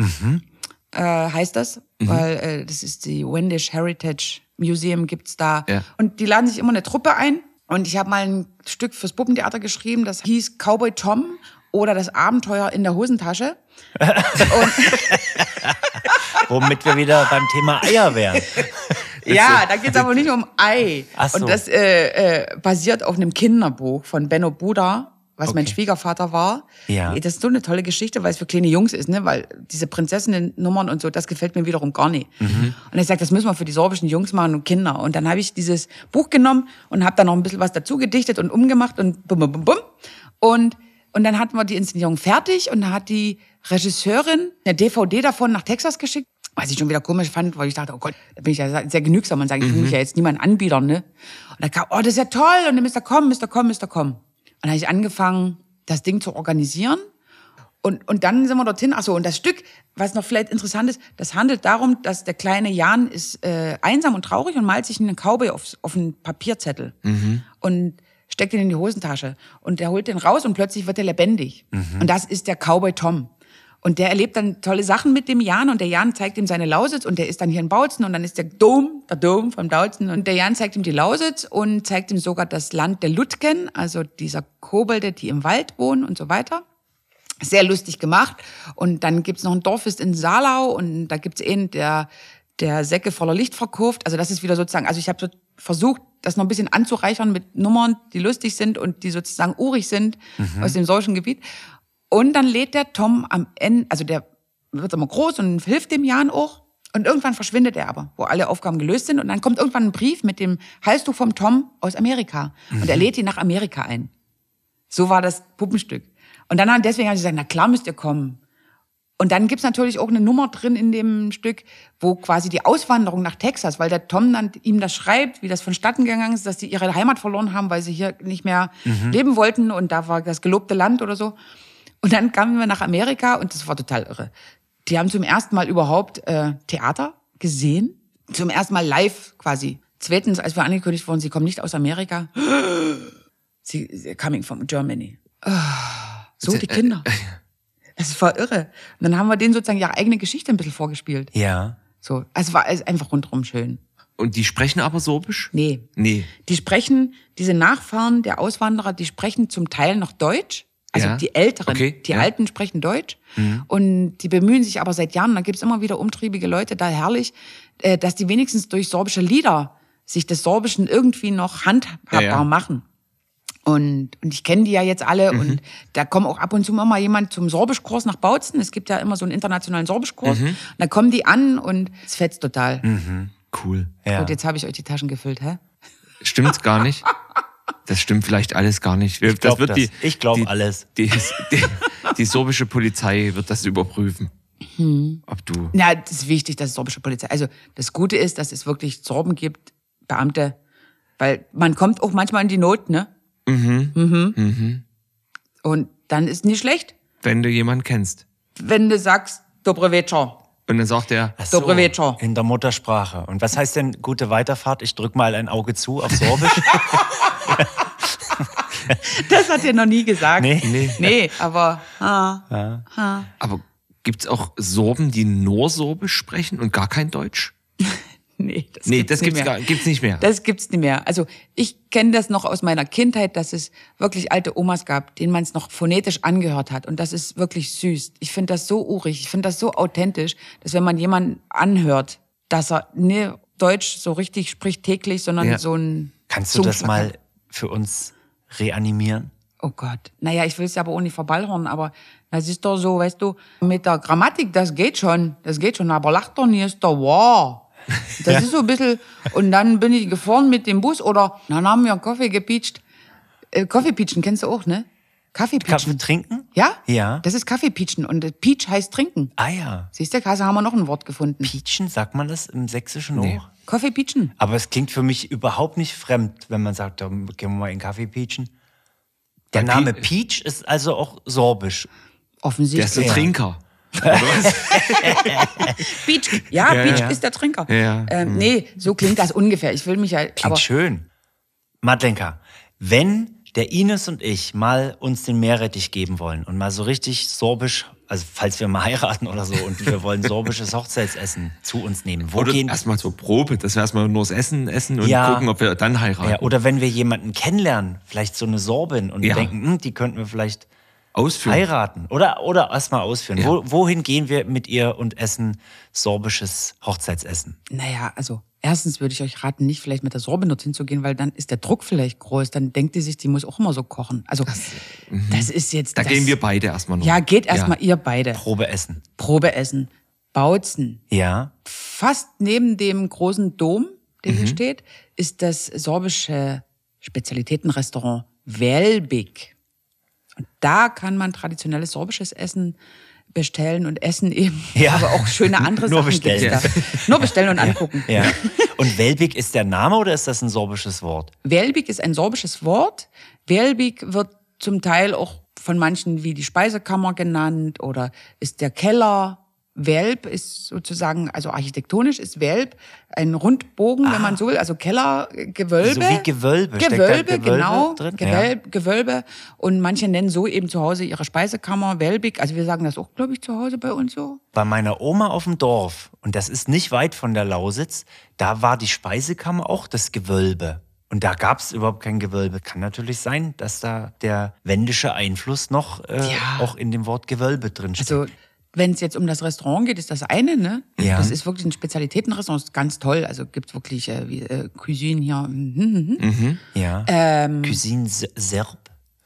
äh, heißt das, weil äh, das ist die Wendish Heritage Museum gibt's da. Ja. Und die laden sich immer eine Truppe ein. Und ich habe mal ein Stück fürs Puppentheater geschrieben, das hieß Cowboy Tom oder das Abenteuer in der Hosentasche. Womit wir wieder beim Thema Eier wären. Ja, da geht's aber nicht um Ei. Ach so. Und das äh, äh, basiert auf einem Kinderbuch von Benno Buda, was mein Okay. Schwiegervater war. Ja. Das ist so eine tolle Geschichte, weil es für kleine Jungs ist, ne? Weil diese Prinzessinnen-Nummern und so, das gefällt mir wiederum gar nicht. Mhm. Und ich sag, das müssen wir für die sorbischen Jungs machen und Kinder. Und dann habe ich dieses Buch genommen und habe da noch ein bisschen was dazu gedichtet und umgemacht und bum, bum, bum, bum. Und und dann hatten wir die Inszenierung fertig und da hat die Regisseurin eine DVD davon nach Texas geschickt, was ich schon wieder komisch fand, weil ich dachte, oh Gott, da bin ich ja sehr genügsam und sage, ich will mich ja jetzt niemanden anbiedern, ne? Und dann kam, oh, das ist ja toll und dann Mr. Komm, Mr. Komm, Mr. Komm. Und dann habe ich angefangen, das Ding zu organisieren. Und, und dann sind wir dorthin. Ach so, und das Stück, was noch vielleicht interessant ist, das handelt darum, dass der kleine Jan ist äh, einsam und traurig und malt sich einen Cowboy auf, auf einen Papierzettel und steckt ihn in die Hosentasche. Und der holt den raus und plötzlich wird er lebendig. Und das ist der Cowboy Tom. Und der erlebt dann tolle Sachen mit dem Jan und der Jan zeigt ihm seine Lausitz und der ist dann hier in Bautzen und dann ist der Dom, der Dom vom Bautzen und der Jan zeigt ihm die Lausitz und zeigt ihm sogar das Land der Lutken, also dieser Kobolde, die im Wald wohnen und so weiter sehr lustig gemacht. Und dann gibt's noch ein Dorffest in Saarlau und da gibt's einen, der, der Säcke voller Licht verkauft. Also das ist wieder sozusagen, also ich habe so versucht, das noch ein bisschen anzureichern mit Nummern, die lustig sind und die sozusagen urig sind aus dem solchen Gebiet. Und dann lädt der Tom am Ende, also der wird immer groß und hilft dem Jan auch. Und irgendwann verschwindet er aber, wo alle Aufgaben gelöst sind. Und dann kommt irgendwann ein Brief mit dem Halstuch vom Tom aus Amerika. Und er lädt ihn nach Amerika ein. So war das Puppenstück. Und dann haben, deswegen haben sie gesagt, na klar müsst ihr kommen. Und dann gibt's natürlich auch eine Nummer drin in dem Stück, wo quasi die Auswanderung nach Texas, weil der Tom dann ihm das schreibt, wie das vonstatten gegangen ist, dass sie ihre Heimat verloren haben, weil sie hier nicht mehr leben wollten und da war das gelobte Land oder so. Und dann kamen wir nach Amerika und das war total irre. Die haben zum ersten Mal überhaupt äh, Theater gesehen, zum ersten Mal live quasi. Zweitens, als wir angekündigt wurden, sie kommen nicht aus Amerika, sie, sie coming from Germany. Ah, so die Kinder. Das war irre. Und dann haben wir denen sozusagen ihre eigene Geschichte ein bisschen vorgespielt. Ja. So, also es war also einfach rundherum schön. Und die sprechen aber Sorbisch? Nee. Nee. Die sprechen, diese Nachfahren der Auswanderer, die sprechen zum Teil noch Deutsch. Also Ja. die Älteren, Okay, die ja. Mhm. Alten sprechen Deutsch. Und die bemühen sich aber seit Jahren, da gibt's immer wieder umtriebige Leute, da herrlich, äh, dass die wenigstens durch sorbische Lieder sich des Sorbischen irgendwie noch handhabbar Ja, machen. Und, und ich kenne die ja jetzt alle Mhm. und da kommt auch ab und zu mal jemand zum Sorbischkurs nach Bautzen. Es gibt ja immer so einen internationalen Sorbischkurs. Mhm. Und da kommen die an und es fetzt total. Cool. ja. Gut, jetzt habe ich euch die Taschen gefüllt, hä? Stimmt's gar nicht? Das stimmt vielleicht alles gar nicht. Ich glaub das wird das. die, Ich glaub alles. Die, die, die sorbische Polizei wird das überprüfen. Hm. Ob du. Ja, das ist wichtig, dass es sorbische Polizei. Also das Gute ist, dass es wirklich Sorben gibt, Beamte, weil man kommt auch manchmal in die Not, ne? Mhm. Und dann ist nicht schlecht, Wenn du jemanden kennst. wenn du sagst, Dobre večer. Und dann sagt er, so, Dobre. In der Muttersprache. Und was heißt denn gute Weiterfahrt? Ich drück mal ein Auge zu auf Sorbisch. Das hat er noch nie gesagt. Nee. nee. Nee, aber ah, Aber gibt's auch Sorben, die nur Sorbisch sprechen und gar kein Deutsch? Nee, das Nee, gibt's das nicht gibt's, mehr. gar, gibt's nicht mehr. Das gibt's nicht mehr. Also ich kenne das noch aus meiner Kindheit, dass es wirklich alte Omas gab, denen man es noch phonetisch angehört hat. Und das ist wirklich süß. Ich finde das so urig, ich finde das so authentisch, dass wenn man jemanden anhört, dass er ne Deutsch so richtig spricht täglich, sondern Ja. so ein Kannst du das mal für uns reanimieren? Oh Gott. Naja, ich will es ja aber auch nicht verballhorn, aber das ist doch so, weißt du, mit der Grammatik, das geht schon, das geht schon, aber lacht doch nicht, ist doch wow. Das ist so ein bisschen, und dann bin ich gefahren mit dem Bus oder, dann haben wir einen Kaffee gepietscht. Äh, Kaffeepietschen kennst du auch, ne? Kaffeepietschen. Kaffee trinken? Ja? Ja. Das ist Kaffeepietschen und Peach heißt trinken. Ah ja. Siehst du, Kase haben wir noch ein Wort gefunden. Pietschen, sagt man das im Sächsischen Nee. auch? Kaffeepietschen. Aber es klingt für mich überhaupt nicht fremd, wenn man sagt, da gehen wir mal in Kaffee pietschen. Der Name Peach ist also auch sorbisch. Der Offensichtlich. ist der Ja. Trinker. Peach. Ja, Ja, Peach ja. ist der Trinker. Ja. Ähm, nee, so klingt das ungefähr. Ich will mich ja, Klingt aber schön. Madlenka, wenn der Ines und ich mal uns den Meerrettich geben wollen und mal so richtig sorbisch, also falls wir mal heiraten oder so und wir wollen sorbisches Hochzeitsessen zu uns nehmen, wo Oder gehen erstmal zur Probe, dass wir erstmal nur das Essen essen und Ja. gucken, ob wir dann heiraten. ja, oder wenn wir jemanden kennenlernen, vielleicht so eine Sorbin und Ja. denken, hm, die könnten wir vielleicht Ausführen. heiraten oder, oder erstmal ausführen. Ja. Wo, wohin gehen wir mit ihr und essen sorbisches Hochzeitsessen? Naja, also erstens würde ich euch raten, nicht vielleicht mit der Sorbe dorthin zu gehen, weil dann ist der Druck vielleicht groß. Dann denkt die sich, die muss auch immer so kochen. Also das, ist jetzt. Da das, gehen wir beide erstmal noch. Ja, geht erstmal ihr beide. Probe essen. Probe essen. Bautzen. Ja. Fast neben dem großen Dom, der hier steht, ist das sorbische Spezialitätenrestaurant Welbig. Und da kann man traditionelles sorbisches Essen bestellen und essen eben. Ja. Aber auch schöne andere Nur Sachen bestellen. Da. Nur bestellen und angucken. Ja. Und Welbig ist der Name oder ist das ein sorbisches Wort? Welbig ist ein sorbisches Wort. Welbig wird zum Teil auch von manchen wie die Speisekammer genannt oder ist der Keller. Welb ist sozusagen, also architektonisch ist Welb ein Rundbogen, wenn man so will, also Keller, äh, Gewölbe. So wie Gewölbe. Gewölbe, Gewölbe genau. drin? Gewölbe, Gewölbe. Und manche nennen so eben zu Hause ihre Speisekammer Welbig. Also wir sagen das auch, glaube ich, zu Hause bei uns so. Bei meiner Oma auf dem Dorf, und das ist nicht weit von der Lausitz, da war die Speisekammer auch das Gewölbe. Und da gab es überhaupt kein Gewölbe. Kann natürlich sein, dass da der wendische Einfluss noch äh, Ja. auch in dem Wort Gewölbe drin steht. Also wenn es jetzt um das Restaurant geht, ist das eine, ne? Ja. Das ist wirklich ein Spezialitätenrestaurant, ist ganz toll. Also gibt's wirklich äh, wie, äh, Cuisine hier. Mhm, mhm, mhm. ja. Ähm, Cuisine Se- Serb.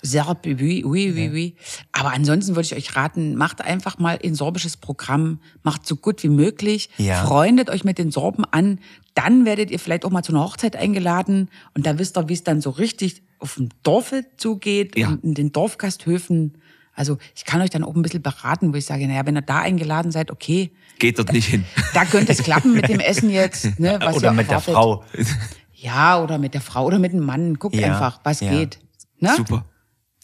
Serb, oui, oui, oui, oui. Aber ansonsten würde ich euch raten, macht einfach mal ein sorbisches Programm, macht so gut wie möglich, Ja. freundet euch mit den Sorben an, dann werdet ihr vielleicht auch mal zu einer Hochzeit eingeladen und da wisst ihr, wie es dann so richtig auf dem Dorfe zugeht Ja. und in den Dorfgasthöfen. Also ich kann euch dann auch ein bisschen beraten, wo ich sage, naja, wenn ihr da eingeladen seid, okay, Geht dort nicht hin. da könnte es klappen mit dem Essen jetzt. Ne, was Oder mit der erwartet. Frau. Ja, oder mit der Frau oder mit dem Mann. Guckt Ja, einfach, was ja. geht. Ne? Super.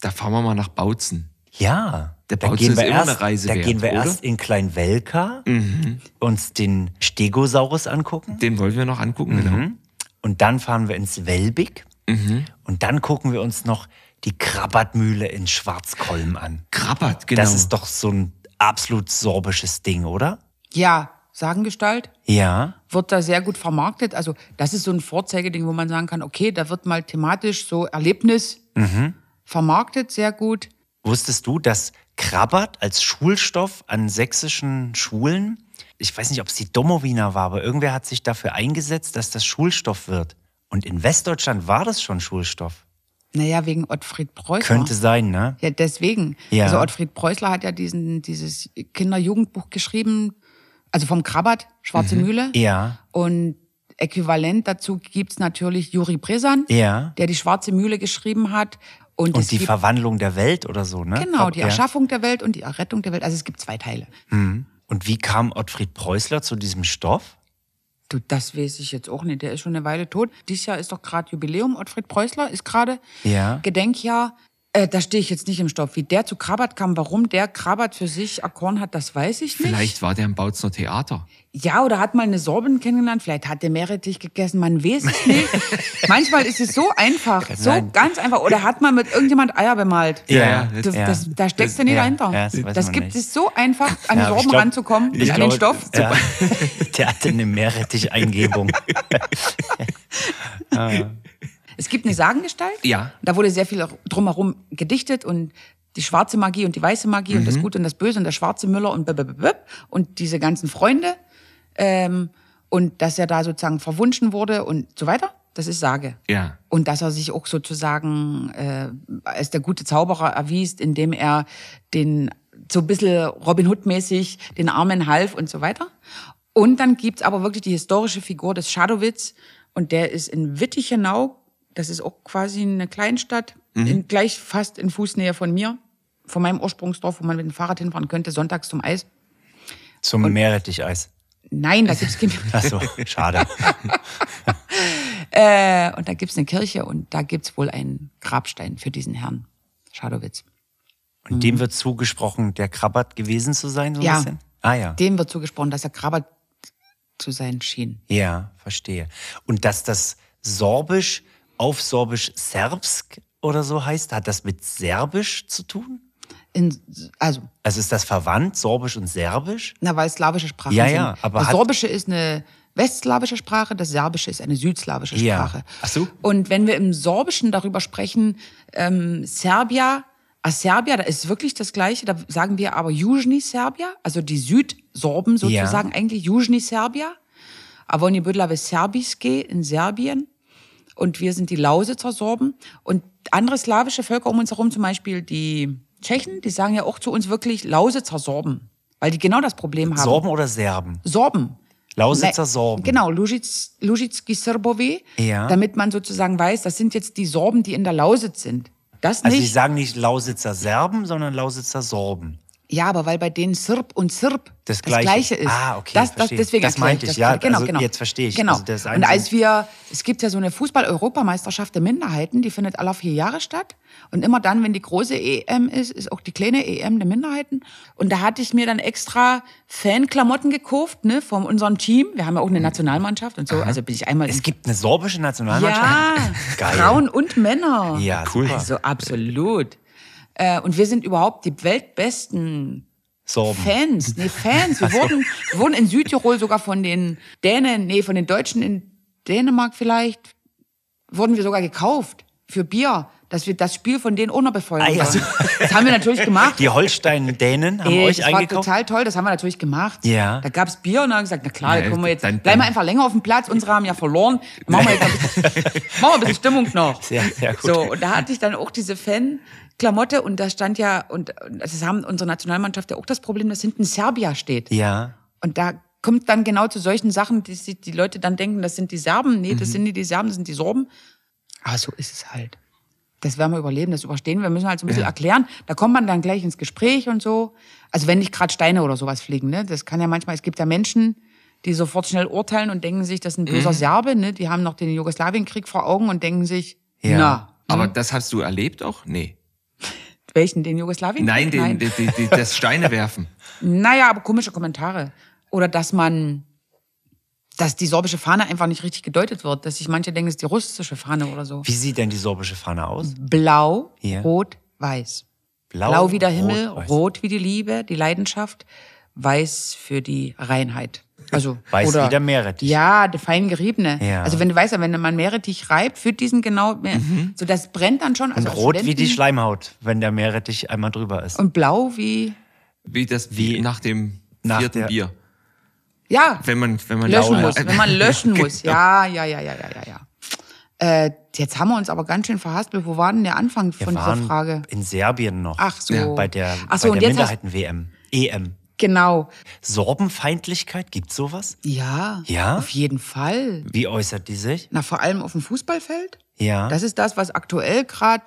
Da fahren wir mal nach Bautzen. Ja. Der da Bautzen gehen ist wir immer erst, eine Reise Da wert, gehen wir oder? Mhm. erst in Kleinwelka, uns den Stegosaurus angucken. Den wollen wir noch angucken, genau. Mhm. Und dann fahren wir ins Welbig. Mhm. Und dann gucken wir uns noch die Krabbertmühle in Schwarzkolm an. Krabbert, genau. Das ist doch so ein absolut sorbisches Ding, oder? Ja, Sagengestalt Ja. wird da sehr gut vermarktet. Also das ist so ein Vorzeigeding, wo man sagen kann, okay, da wird mal thematisch so Erlebnis Mhm. vermarktet, sehr gut. Wusstest du, dass Krabbert als Schulstoff an sächsischen Schulen, ich weiß nicht, ob es die Domowiner war, aber irgendwer hat sich dafür eingesetzt, dass das Schulstoff wird. Und in Westdeutschland war das schon Schulstoff. Naja, wegen Ottfried Preußler. Könnte sein, ne? Ja, deswegen. Ja. Also Ottfried Preußler hat ja diesen, dieses Kinderjugendbuch geschrieben, also vom Krabbert, Schwarze Mühle. Mhm. Ja. Und äquivalent dazu gibt's natürlich Juri Bresan, Ja. der die Schwarze Mühle geschrieben hat. Und, Und die gibt, Verwandlung der Welt oder so, ne? Genau, die. Erschaffung der Welt und die Errettung der Welt. Also es gibt zwei Teile. Und wie kam Ottfried Preußler zu diesem Stoff? Du, das weiß ich jetzt auch nicht. Der ist schon eine Weile tot. Dieses Jahr ist doch gerade Jubiläum. Ottfried Preußler ist gerade Ja. Gedenkjahr. Äh, da stehe ich jetzt nicht im Stoff. Wie der zu Krabbert kam, warum der Krabbert für sich erkoren hat, das weiß ich nicht. Vielleicht war der im Bautzner Theater. Ja, oder hat mal eine Sorbin kennengelernt. Vielleicht hat der Meerrettich gegessen. Man weiß es nicht. Manchmal ist es so einfach. So sein. ganz einfach. Oder hat man mit irgendjemand Eier bemalt. Ja, ja, Das, ja. das, da steckst du nicht ja, dahinter. ja, das das gibt nicht. es so einfach, an die Ja, Sorben glaub- ranzukommen, ich an den glaube, Stoff. Ja, der hatte eine Meerrettich-Eingebung. Es gibt eine Sagengestalt. Ja. Da wurde sehr viel drumherum gedichtet und die schwarze Magie und die weiße Magie Mhm. und das Gute und das Böse und der schwarze Müller und blablabla und diese ganzen Freunde ähm, und dass er da sozusagen verwunschen wurde und so weiter. Das ist Sage. Ja. Und dass er sich auch sozusagen äh, als der gute Zauberer erwies, indem er den so ein bisschen Robin Hood-mäßig den Armen half und so weiter. Und dann gibt's aber wirklich die historische Figur des Schadowitz und der ist in Wittichenau, das ist auch quasi eine Kleinstadt, in, gleich fast in Fußnähe von mir, von meinem Ursprungsdorf, wo man mit dem Fahrrad hinfahren könnte, sonntags zum Eis. Zum Meerretticheis. Nein, da gibt's kein Ach so, schade. Äh, und da gibt's eine Kirche und da gibt's wohl einen Grabstein für diesen Herrn Schadowitz. Und dem wird zugesprochen, der Krabbert gewesen zu sein, so ein Ja. bisschen? Ah ja. Dem wird zugesprochen, dass er Krabbert zu sein schien. Ja, verstehe. Und dass das Sorbisch auf Sorbisch Serbsk oder so heißt, hat das mit Serbisch zu tun? In, also, Also ist das verwandt, Sorbisch und Serbisch? na, weil es slawische Sprachen Ja, sind. ja, aber das Sorbische ist eine westslawische Sprache, das Serbische ist eine südslawische Ja. Sprache. Ach so. Und wenn wir im Sorbischen darüber sprechen, ähm, Serbia, a Serbia, da ist wirklich das Gleiche, da sagen wir aber Južni Serbia, also die Südsorben sozusagen, eigentlich Južni Serbia. Aber oni bydlave Serbiske in Serbien und wir sind die Lausitzer Sorben und andere slawische Völker um uns herum, zum Beispiel die Tschechen, die sagen ja auch zu uns wirklich Lausitzer Sorben, weil die genau das Problem haben. Sorben oder Serben? Sorben. Lausitzer Ne, Sorben. Genau, Lužic, Lužicki Srbovi, Ja. damit man sozusagen weiß, das sind jetzt die Sorben, die in der Lausitz sind. Das Also nicht. sie sagen nicht Lausitzer Serben, sondern Lausitzer Sorben. Ja, aber weil bei denen Sirp und Sirp Das Gleiche. ist. Ah, okay, Das, das, deswegen Das meinte ich, ja, Genau, also genau. jetzt verstehe ich. Genau. Also das und als wir, es gibt ja so eine Fußball-Europameisterschaft der Minderheiten, die findet alle vier Jahre statt. Und immer dann, wenn die große EM ist, ist auch die kleine EM der Minderheiten. Und da hatte ich mir dann extra Fanklamotten gekauft, ne, von unserem Team. Wir haben ja auch eine Nationalmannschaft und so. Also bin ich einmal Es gibt eine sorbische Nationalmannschaft? ja, Geil. Frauen und Männer. Ja, Cool. Also absolut. Äh, und wir sind überhaupt die weltbesten Sorben. Fans. Nee, Fans. Wir wurden, wir wurden in Südtirol sogar von den Dänen, nee, von den Deutschen in Dänemark vielleicht, wurden wir sogar gekauft für Bier, dass wir das Spiel von denen auch noch befeuern Ah, ja. sollen. Das haben wir natürlich gemacht. Die Holstein-Dänen haben Ey, euch das war eingekauft. total toll, das haben wir natürlich gemacht. Ja. Da gab's Bier und dann haben wir gesagt, na klar, Ja, da kommen wir jetzt, dann- bleiben wir einfach länger auf dem Platz, unsere haben ja verloren, machen wir jetzt ein bisschen, machen wir ein bisschen Stimmung noch. Sehr, sehr gut. So, und da hatte ich dann auch diese Fan-Klamotte und da stand ja, und das haben unsere Nationalmannschaft ja auch das Problem, dass hinten Serbia steht. Ja. Und da kommt dann genau zu solchen Sachen, die sich die Leute dann denken, das sind die Serben. Nee, Mhm. das sind nicht die Serben, das sind die Sorben. Aber so ist es halt. Das werden wir überleben, das überstehen wir. Wir müssen halt so ein bisschen erklären. Da kommt man dann gleich ins Gespräch und so. Also wenn nicht gerade Steine oder sowas fliegen, ne? Das kann ja manchmal, es gibt ja Menschen, die sofort schnell urteilen und denken sich, das ist ein böser Mhm. Serbe, ne? Die haben noch den Jugoslawienkrieg vor Augen und denken sich, Ja. na, Aber das hast du erlebt auch? Nee. welchen, den Jugoslawienkrieg? Nein, den, Die, die, die, das Steine werfen. Naja, aber komische Kommentare. Oder dass man, dass die sorbische Fahne einfach nicht richtig gedeutet wird. Dass sich manche denken, es ist die russische Fahne oder so. Wie sieht denn die sorbische Fahne aus? Blau, Ja. rot, weiß. Blau, wie der Himmel, rot, rot, weiß. wie die Liebe, die Leidenschaft, weiß für die Reinheit. Also, Weiß oder, wie der Meerrettich. Ja, der fein geriebene. Ja. Also wenn du weißt, wenn man Meerrettich reibt, für diesen genau, so das brennt dann schon. Und Also als rot wie die Studenten- Schleimhaut, wenn der Meerrettich einmal drüber ist. Und blau wie, Wie das Wie wie nach dem nach vierten der- Bier. Ja, Wenn man, wenn man löschen muss, wenn man löschen muss. Ja, ja, ja, ja, ja, ja, ja. Äh, jetzt haben wir uns aber ganz schön verhaspelt. Wo war denn der Anfang Wir von dieser Frage? in Serbien noch. Ach so. Ja, Bei der, Ach so, bei der Minderheiten-WM. EM. Genau. Sorbenfeindlichkeit, gibt's sowas? Ja. Ja? Auf jeden Fall. Wie äußert die sich? Na, vor allem auf dem Fußballfeld. Ja. Das ist das, was aktuell gerade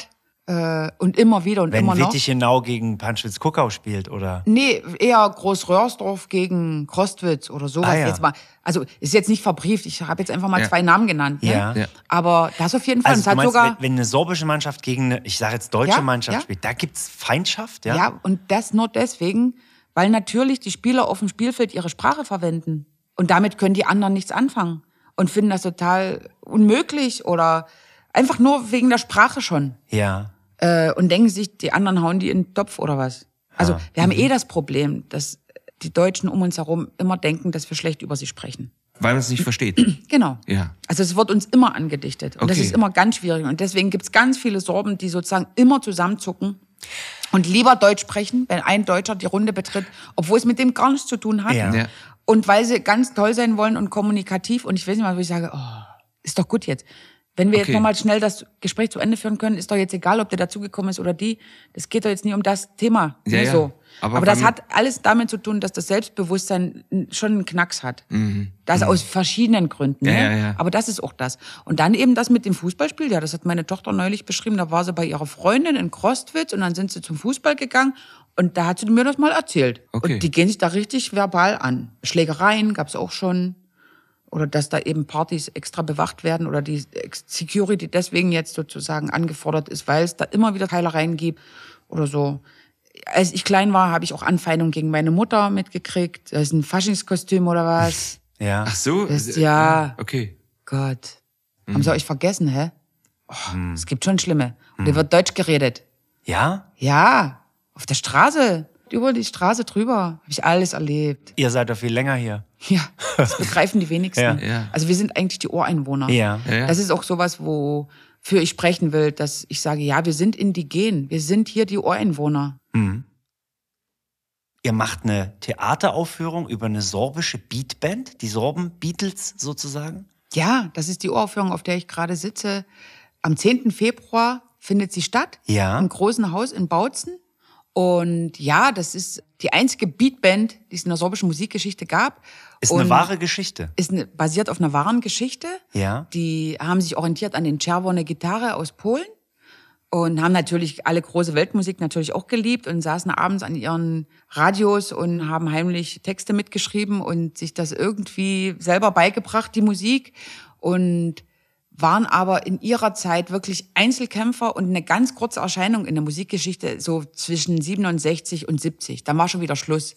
äh, und immer wieder und wenn immer noch. Wittichenau gegen Panschwitz-Kuckau spielt, oder? Nee, eher Groß-Röhrsdorf gegen Krostwitz oder sowas. Ah, ja. jetzt mal, also ist jetzt nicht verbrieft. Ich habe jetzt einfach mal Ja. zwei Namen genannt. Ne? Ja. Aber das auf jeden Fall. Also es du hat meinst, sogar wenn, eine sorbische Mannschaft gegen eine, ich sage jetzt deutsche Ja, Mannschaft ja. spielt, da gibt's Feindschaft, ja? Ja, und das nur deswegen, weil natürlich die Spieler auf dem Spielfeld ihre Sprache verwenden. Und damit können die anderen nichts anfangen und finden das total unmöglich oder einfach nur wegen der Sprache schon. Ja. Äh, und denken sich, die anderen hauen die in den Topf oder was. Also Ah, wir haben mhm. eh das Problem, dass die Deutschen um uns herum immer denken, dass wir schlecht über sie sprechen. Weil man es nicht versteht. Genau. Ja. Also es wird uns immer angedichtet. Und das Okay. ist immer ganz schwierig. Und deswegen gibt's ganz viele Sorben, die sozusagen immer zusammenzucken und lieber Deutsch sprechen, wenn ein Deutscher die Runde betritt, obwohl es mit dem gar nichts zu tun hat. Ja. Ja. Und weil sie ganz toll sein wollen und kommunikativ. Und ich weiß nicht mal, wo ich sage, oh, ist doch gut jetzt. Wenn wir jetzt Okay. nochmal schnell das Gespräch zu Ende führen können, ist doch jetzt egal, ob der dazugekommen ist oder die. Das geht doch jetzt nicht um das Thema. Ja, ne, ja. So. Aber Aber, das hat alles damit zu tun, dass das Selbstbewusstsein schon einen Knacks hat. Mhm. Das aus verschiedenen Gründen. Ja, ne? ja, ja. Aber das ist auch das. Und dann eben das mit dem Fußballspiel. Ja, das hat meine Tochter neulich beschrieben. Da war sie bei ihrer Freundin in Krostwitz und dann sind sie zum Fußball gegangen. Und da hat sie mir das mal erzählt. Okay. Und die gehen sich da richtig verbal an. Schlägereien gab's auch schon. Oder dass da eben Partys extra bewacht werden oder die Security deswegen jetzt sozusagen angefordert ist, weil es da immer wieder Teilereien gibt oder so. Als ich klein war, habe ich auch Anfeindungen gegen meine Mutter mitgekriegt. Das ist ein Faschingskostüm oder was. Ja. Ach so. Das- ja. Okay. Gott. Haben sie euch vergessen, hä? Oh, Es gibt schon Schlimme. Und da wird Deutsch geredet. Ja? Ja, auf der Straße. Über die Straße drüber. Habe ich alles erlebt. Ihr seid doch viel länger hier. Ja, das begreifen die wenigsten. Ja. Ja. Also wir sind eigentlich die Ureinwohner. Ja. Ja. Das ist auch sowas, wofür ich sprechen will, dass ich sage, ja, wir sind indigen. Wir sind hier die Ureinwohner. Ihr macht eine Theateraufführung über eine sorbische Beatband, die Sorben Beatles sozusagen. Ja, das ist die Uraufführung, auf der ich gerade sitze. Am 10. Februar findet sie statt. Ja. Im großen Haus in Bautzen. Und ja, das ist die einzige Beatband, die es in der sorbischen Musikgeschichte gab. Ist Und eine wahre Geschichte. Ist eine, basiert auf einer wahren Geschichte. Ja. Die haben sich orientiert an den Czerwone Gitarre aus Polen und haben natürlich alle große Weltmusik natürlich auch geliebt und saßen abends an ihren Radios und haben heimlich Texte mitgeschrieben und sich das irgendwie selber beigebracht, die Musik. Und waren aber in ihrer Zeit wirklich Einzelkämpfer und eine ganz kurze Erscheinung in der Musikgeschichte, so zwischen 67 und 70. Dann war schon wieder Schluss.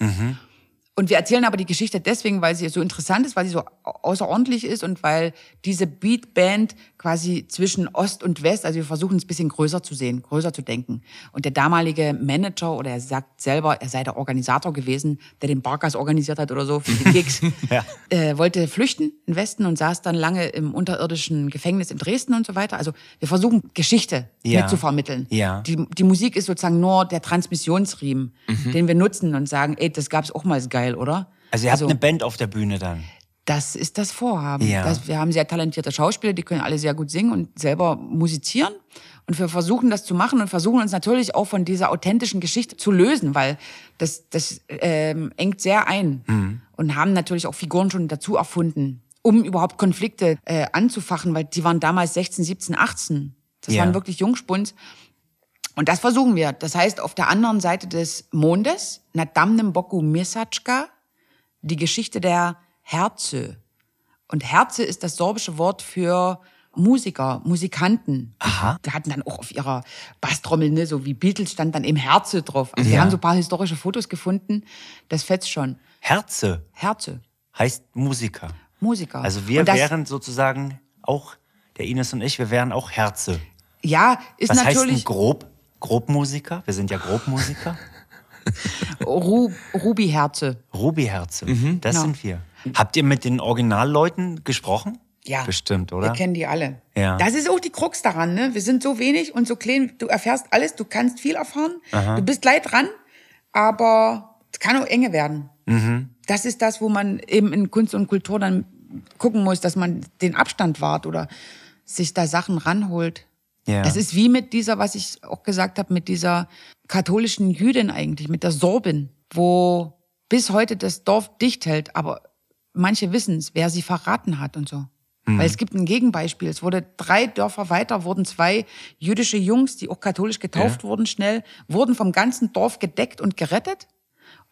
Und wir erzählen aber die Geschichte deswegen, weil sie so interessant ist, weil sie so außerordentlich ist und weil diese Beatband quasi zwischen Ost und West, also wir versuchen es ein bisschen größer zu sehen, größer zu denken. Und der damalige Manager oder er sagt selber, er sei der Organisator gewesen, der den Barkas organisiert hat oder so für die Gigs, Ja. äh, wollte flüchten in Westen und saß dann lange im unterirdischen Gefängnis in Dresden und so weiter. Also wir versuchen Geschichte Ja. mitzuvermitteln. Ja. Die, die Musik ist sozusagen nur der Transmissionsriemen, Mhm. den wir nutzen und sagen, ey, das gab's auch mal, ist geil, oder? Also ihr habt eine Band auf der Bühne dann. Das ist das Vorhaben. Ja. Das, wir haben sehr talentierte Schauspieler, die können alle sehr gut singen und selber musizieren. Und wir versuchen das zu machen und versuchen uns natürlich auch von dieser authentischen Geschichte zu lösen, weil das, das ähm, engt sehr ein. Mhm. Und haben natürlich auch Figuren schon dazu erfunden, um überhaupt Konflikte äh, anzufachen, weil die waren damals 16, 17, 18. Das Ja. waren wirklich Jungspuns. Und das versuchen wir. Das heißt, auf der anderen Seite des Mondes, na damnem Boku Mirsatschka, die Geschichte der Herze. Und Herze ist das sorbische Wort für Musiker, Musikanten. Aha. Die hatten dann auch auf ihrer Basstrommel, ne, so wie Beatles stand dann eben Herze drauf. Also wir Ja. haben so ein paar historische Fotos gefunden. Das fetzt schon. Herze Herze, heißt Musiker. Musiker. Also wir das, wären sozusagen auch, der Ines und ich, wir wären auch Herze. Ja, ist Was heißt denn natürlich grob? Grobmusiker? Wir sind ja Grobmusiker. Ru Ruby Herze. Ruby-Herze, das Genau. sind wir. Habt ihr mit den Originalleuten gesprochen? Ja. Bestimmt, oder? Wir kennen die alle. Ja. Das ist auch die Krux daran, ne? Wir sind so wenig und so klein, du erfährst alles, du kannst viel erfahren, du bist gleich dran, aber es kann auch enge werden. Mhm. Das ist das, wo man eben in Kunst und Kultur dann gucken muss, dass man den Abstand wahrt oder sich da Sachen ranholt. Ja. Das ist wie mit dieser, was ich auch gesagt habe, mit dieser katholischen Jüdin eigentlich, mit der Sorbin, wo bis heute das Dorf dicht hält, aber manche wissen es, wer sie verraten hat und so. Weil es gibt ein Gegenbeispiel. Es wurde drei Dörfer weiter, wurden zwei jüdische Jungs, die auch katholisch getauft wurden, schnell, wurden vom ganzen Dorf gedeckt und gerettet.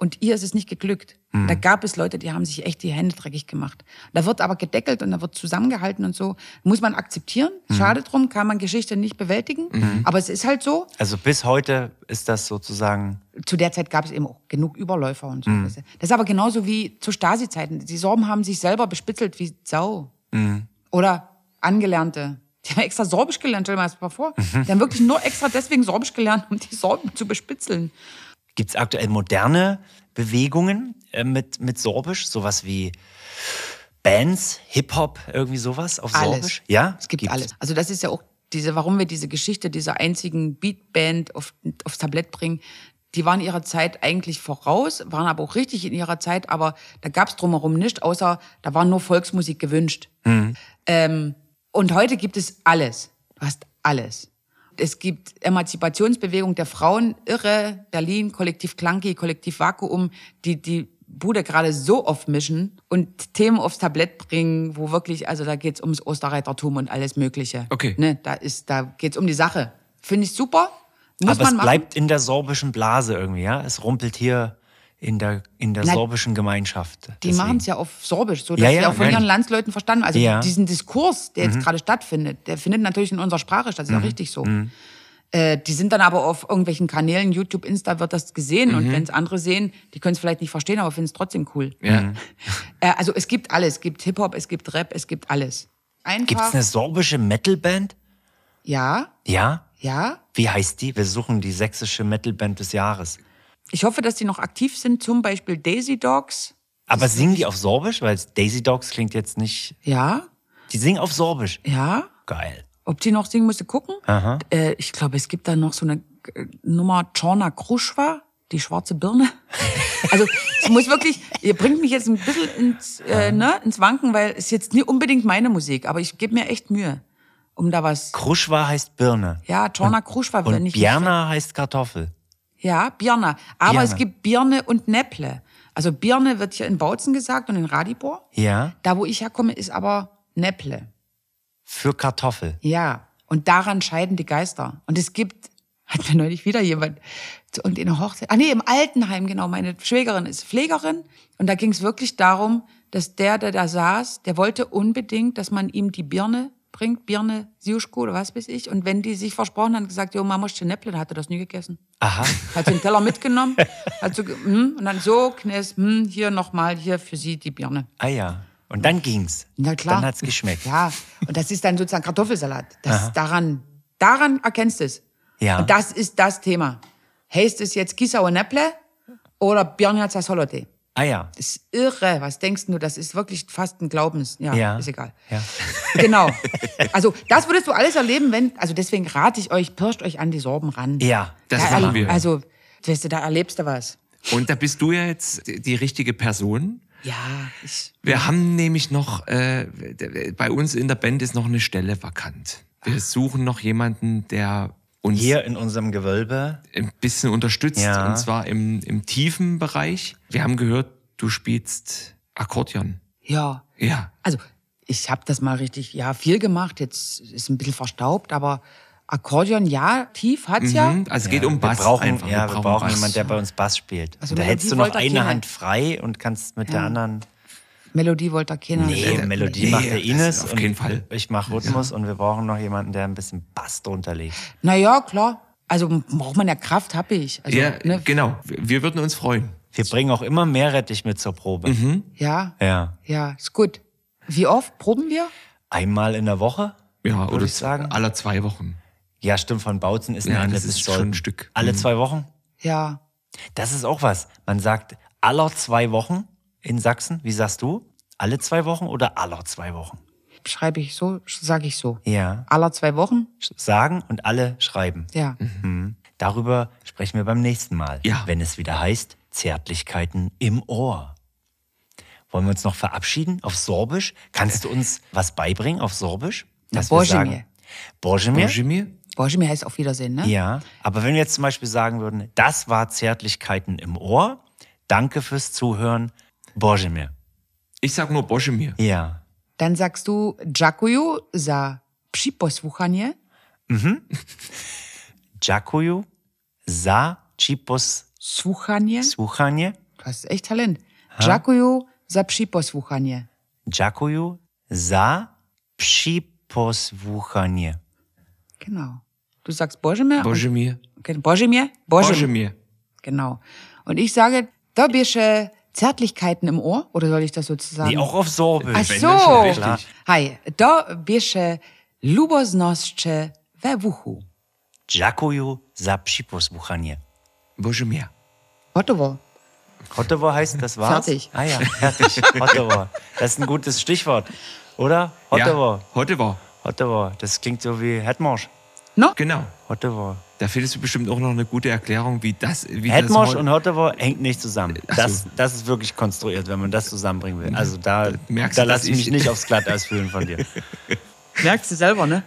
Und ihr ist es nicht geglückt. Da gab es Leute, die haben sich echt die Hände dreckig gemacht. Da wird aber gedeckelt und da wird zusammengehalten und so. Muss man akzeptieren. Schade drum, kann man Geschichte nicht bewältigen. Aber es ist halt so. Also bis heute ist das sozusagen. Zu der Zeit gab es eben auch genug Überläufer und so. Mhm. Das ist aber genauso wie zu Stasi-Zeiten. Die Sorben haben sich selber bespitzelt wie Sau. Mhm. Oder Angelernte. Die haben extra Sorbisch gelernt, stell dir mal das mal vor. Mhm. Die haben wirklich nur extra deswegen Sorbisch gelernt, um die Sorben zu bespitzeln. Gibt es aktuell moderne Bewegungen äh, mit, mit Sorbisch? Sowas wie Bands, Hip-Hop, irgendwie sowas auf Alles. Sorbisch? Ja? Es gibt Gibt's. alles. Also das ist ja auch diese, warum wir diese Geschichte dieser einzigen Beatband auf, aufs Tablett bringen. Die waren ihrer Zeit eigentlich voraus, waren aber auch richtig in ihrer Zeit, aber da gab's drumherum nicht, außer da war nur Volksmusik gewünscht. Ähm, und heute gibt es alles. Du hast alles. Es gibt Emanzipationsbewegung der Frauen, irre, Berlin, Kollektiv Klanki, Kollektiv Vakuum, die die Bude gerade so oft mischen und Themen aufs Tablett bringen, wo wirklich, also da geht's ums Osterreitertum und alles Mögliche. Okay. Ne, da ist, da geht's um die Sache. Finde ich super. Muss Aber man es machen. bleibt in der sorbischen Blase irgendwie, ja? Es rumpelt hier in der, in der Na, sorbischen Gemeinschaft. Die machen es ja auf Sorbisch, so dass Ja, sie ja, auch von nein. ihren Landsleuten verstanden. Also Ja. Mhm. diesen Diskurs, der jetzt gerade stattfindet, der findet natürlich in unserer Sprache statt. Das ist ja richtig so. Äh, die sind dann aber auf irgendwelchen Kanälen, YouTube, Insta wird das gesehen Mhm. und wenn es andere sehen, die können es vielleicht nicht verstehen, aber finden es trotzdem cool. Ja. Äh, also es gibt alles, es gibt Hip Hop, es gibt Rap, es gibt alles. Gibt es eine sorbische Metalband? ja, Ja? ja. Wie heißt die? Wir suchen die sächsische Metalband des Jahres. Ich hoffe, dass die noch aktiv sind. Zum Beispiel Daisy Dogs. Aber singen die auf Sorbisch? Weil Daisy Dogs klingt jetzt nicht. Ja, Die singen auf Sorbisch. ja. Geil. Ob die noch singen, musste gucken. Aha. Äh, ich glaube, es gibt da noch so eine äh, Nummer Czorna Kruschwa, die schwarze Birne. Also es muss wirklich, ihr bringt mich jetzt ein bisschen ins, äh, ne, ins Wanken, weil es jetzt nie unbedingt meine Musik, aber ich gebe mir echt Mühe, um da was. Kruschwa heißt Birne. Ja, Czorna Kruschwa, wenn Und ich Bjerna heißt Kartoffel. Ja, Birne. Aber Birne. es gibt Birne und Nepple. Also Birne wird hier in Bautzen gesagt und in Radibor. Ja. Da, wo ich herkomme, ist aber Nepple. Für Kartoffel. Ja, und daran scheiden die Geister. Und es gibt, hat mir neulich wieder jemand, und in der Hochzeit, ah nee, im Altenheim, genau, meine Schwägerin ist Pflegerin. Und da ging es wirklich darum, dass der, der da saß, der wollte unbedingt, dass man ihm die Birne bringt, Birne, Siuschko oder was weiß ich. Und wenn die sich versprochen haben, gesagt, jo, Mama, Schnäpple, dann hat er das nie gegessen. Aha. Hat den Teller mitgenommen, hat so, hm, und dann so, Knes, hm, hier nochmal, hier für Sie die Birne. Ah ja. Und dann ging's. Na klar. Dann hat's geschmeckt. Ja, und das ist dann sozusagen Kartoffelsalat. Das daran, daran erkennst du es. Ja. Und das ist das Thema. Heißt es jetzt Kisauer Näpple oder Birnja Zasolote? Ah ja. Das ist irre. Was denkst du? Das ist wirklich fast ein Glaubens. Ja, Ja. ist egal. Ja. Genau. Also, das würdest du alles erleben, wenn, also deswegen rate ich euch, pirscht euch an die Sorben ran. Ja. Das da machen erle- wir. Also, weißt du, da erlebst du was. Und da bist du ja jetzt die richtige Person. Ja, ich, Wir haben nämlich noch, äh, bei uns in der Band ist noch eine Stelle vakant. Wir suchen noch jemanden, der uns Hier in unserem Gewölbe. ein bisschen unterstützt. Ja. Und zwar im, im tiefen Bereich. Wir haben gehört, du spielst Akkordeon. ja. Ja. Also, ich habe das mal richtig, ja, viel gemacht. Jetzt ist ein bisschen verstaubt, aber Akkordeon, ja, tief hat's ja. Mhm. Also es geht um wir Bass brauchen, einfach. Ja, wir brauchen Bass. jemanden, der bei uns Bass spielt. Also da hättest du noch eine. Hand frei und kannst mit der anderen. Melodie wollte er keiner. Nee, nee, Melodie nee, macht der Ines. auf jeden Fall. Ich mache Rhythmus und wir brauchen noch jemanden, der ein bisschen Bass drunter legt. Naja, klar. Also braucht man ja Kraft, hab ich. Also, Ja, ne, genau. Wir würden uns freuen. Wir bringen auch immer Meerrettich mit zur Probe. Mhm. ja, Ja. ja, ist gut. Wie oft proben wir? Einmal in der Woche? Ja, Würde oder ich sagen. aller zwei Wochen. Ja, stimmt, von Bautzen ist ein Ja, ist schon ein Stück. Alle Mhm. zwei Wochen? Ja. Das ist auch was. Man sagt aller zwei Wochen in Sachsen. Wie sagst du? Alle zwei Wochen oder aller zwei Wochen? Schreibe ich so, sage ich so. Ja. Aller zwei Wochen? Sagen und alle schreiben. Ja. Mhm. Darüber sprechen wir beim nächsten Mal, Ja. wenn es wieder heißt Zärtlichkeiten im Ohr. Wollen wir uns noch verabschieden auf Sorbisch? Kannst du uns was beibringen auf Sorbisch? Na, Dass wir Bože sagen- mir. Bože mir? Bože mir? Boże, mir heißt auf Wiedersehen, ne? Ja, aber wenn wir jetzt zum Beispiel sagen würden, das war Zärtlichkeiten im Ohr, danke fürs Zuhören, Bože mir. Ich sag nur Bože mir. Ja. Dann sagst du Džakuju za připosłuchanie. Dziękuję za chipos Słuchanie. Du hast echt Talent. Džakuju za připosłuchanie. Dziękuję za przyposłuchanie. Genau. Du sagst Boże mir. Bože mir. Boże mir. Boże, mir. Genau. Und ich sage, du Zärtlichkeiten im Ohr, oder soll ich das sozusagen? Nee, auch auf Sorbisch. Ach so. richtig. Hi, da bist du luboznosće we uchu. Dziękuję za przyposłuchanie. Bože mir. Gotovo. Hotovo heißt, das war's? Fertig. Ah ja, fertig. Hotovo. Das ist ein gutes Stichwort, oder? Hotovo. Ja, heute war. Hotovo. Das klingt so wie Hetmarsch. No? Genau. Hotovo. Da findest du bestimmt auch noch eine gute Erklärung, wie das. Wie Hetmarsch das und Hotovo hängt nicht zusammen. Ach so. Das, das ist wirklich konstruiert, wenn man das zusammenbringen will. Also da, merkst da du, lasse ich mich ich- nicht aufs Glatteis fühlen von dir. Merkst du selber, ne?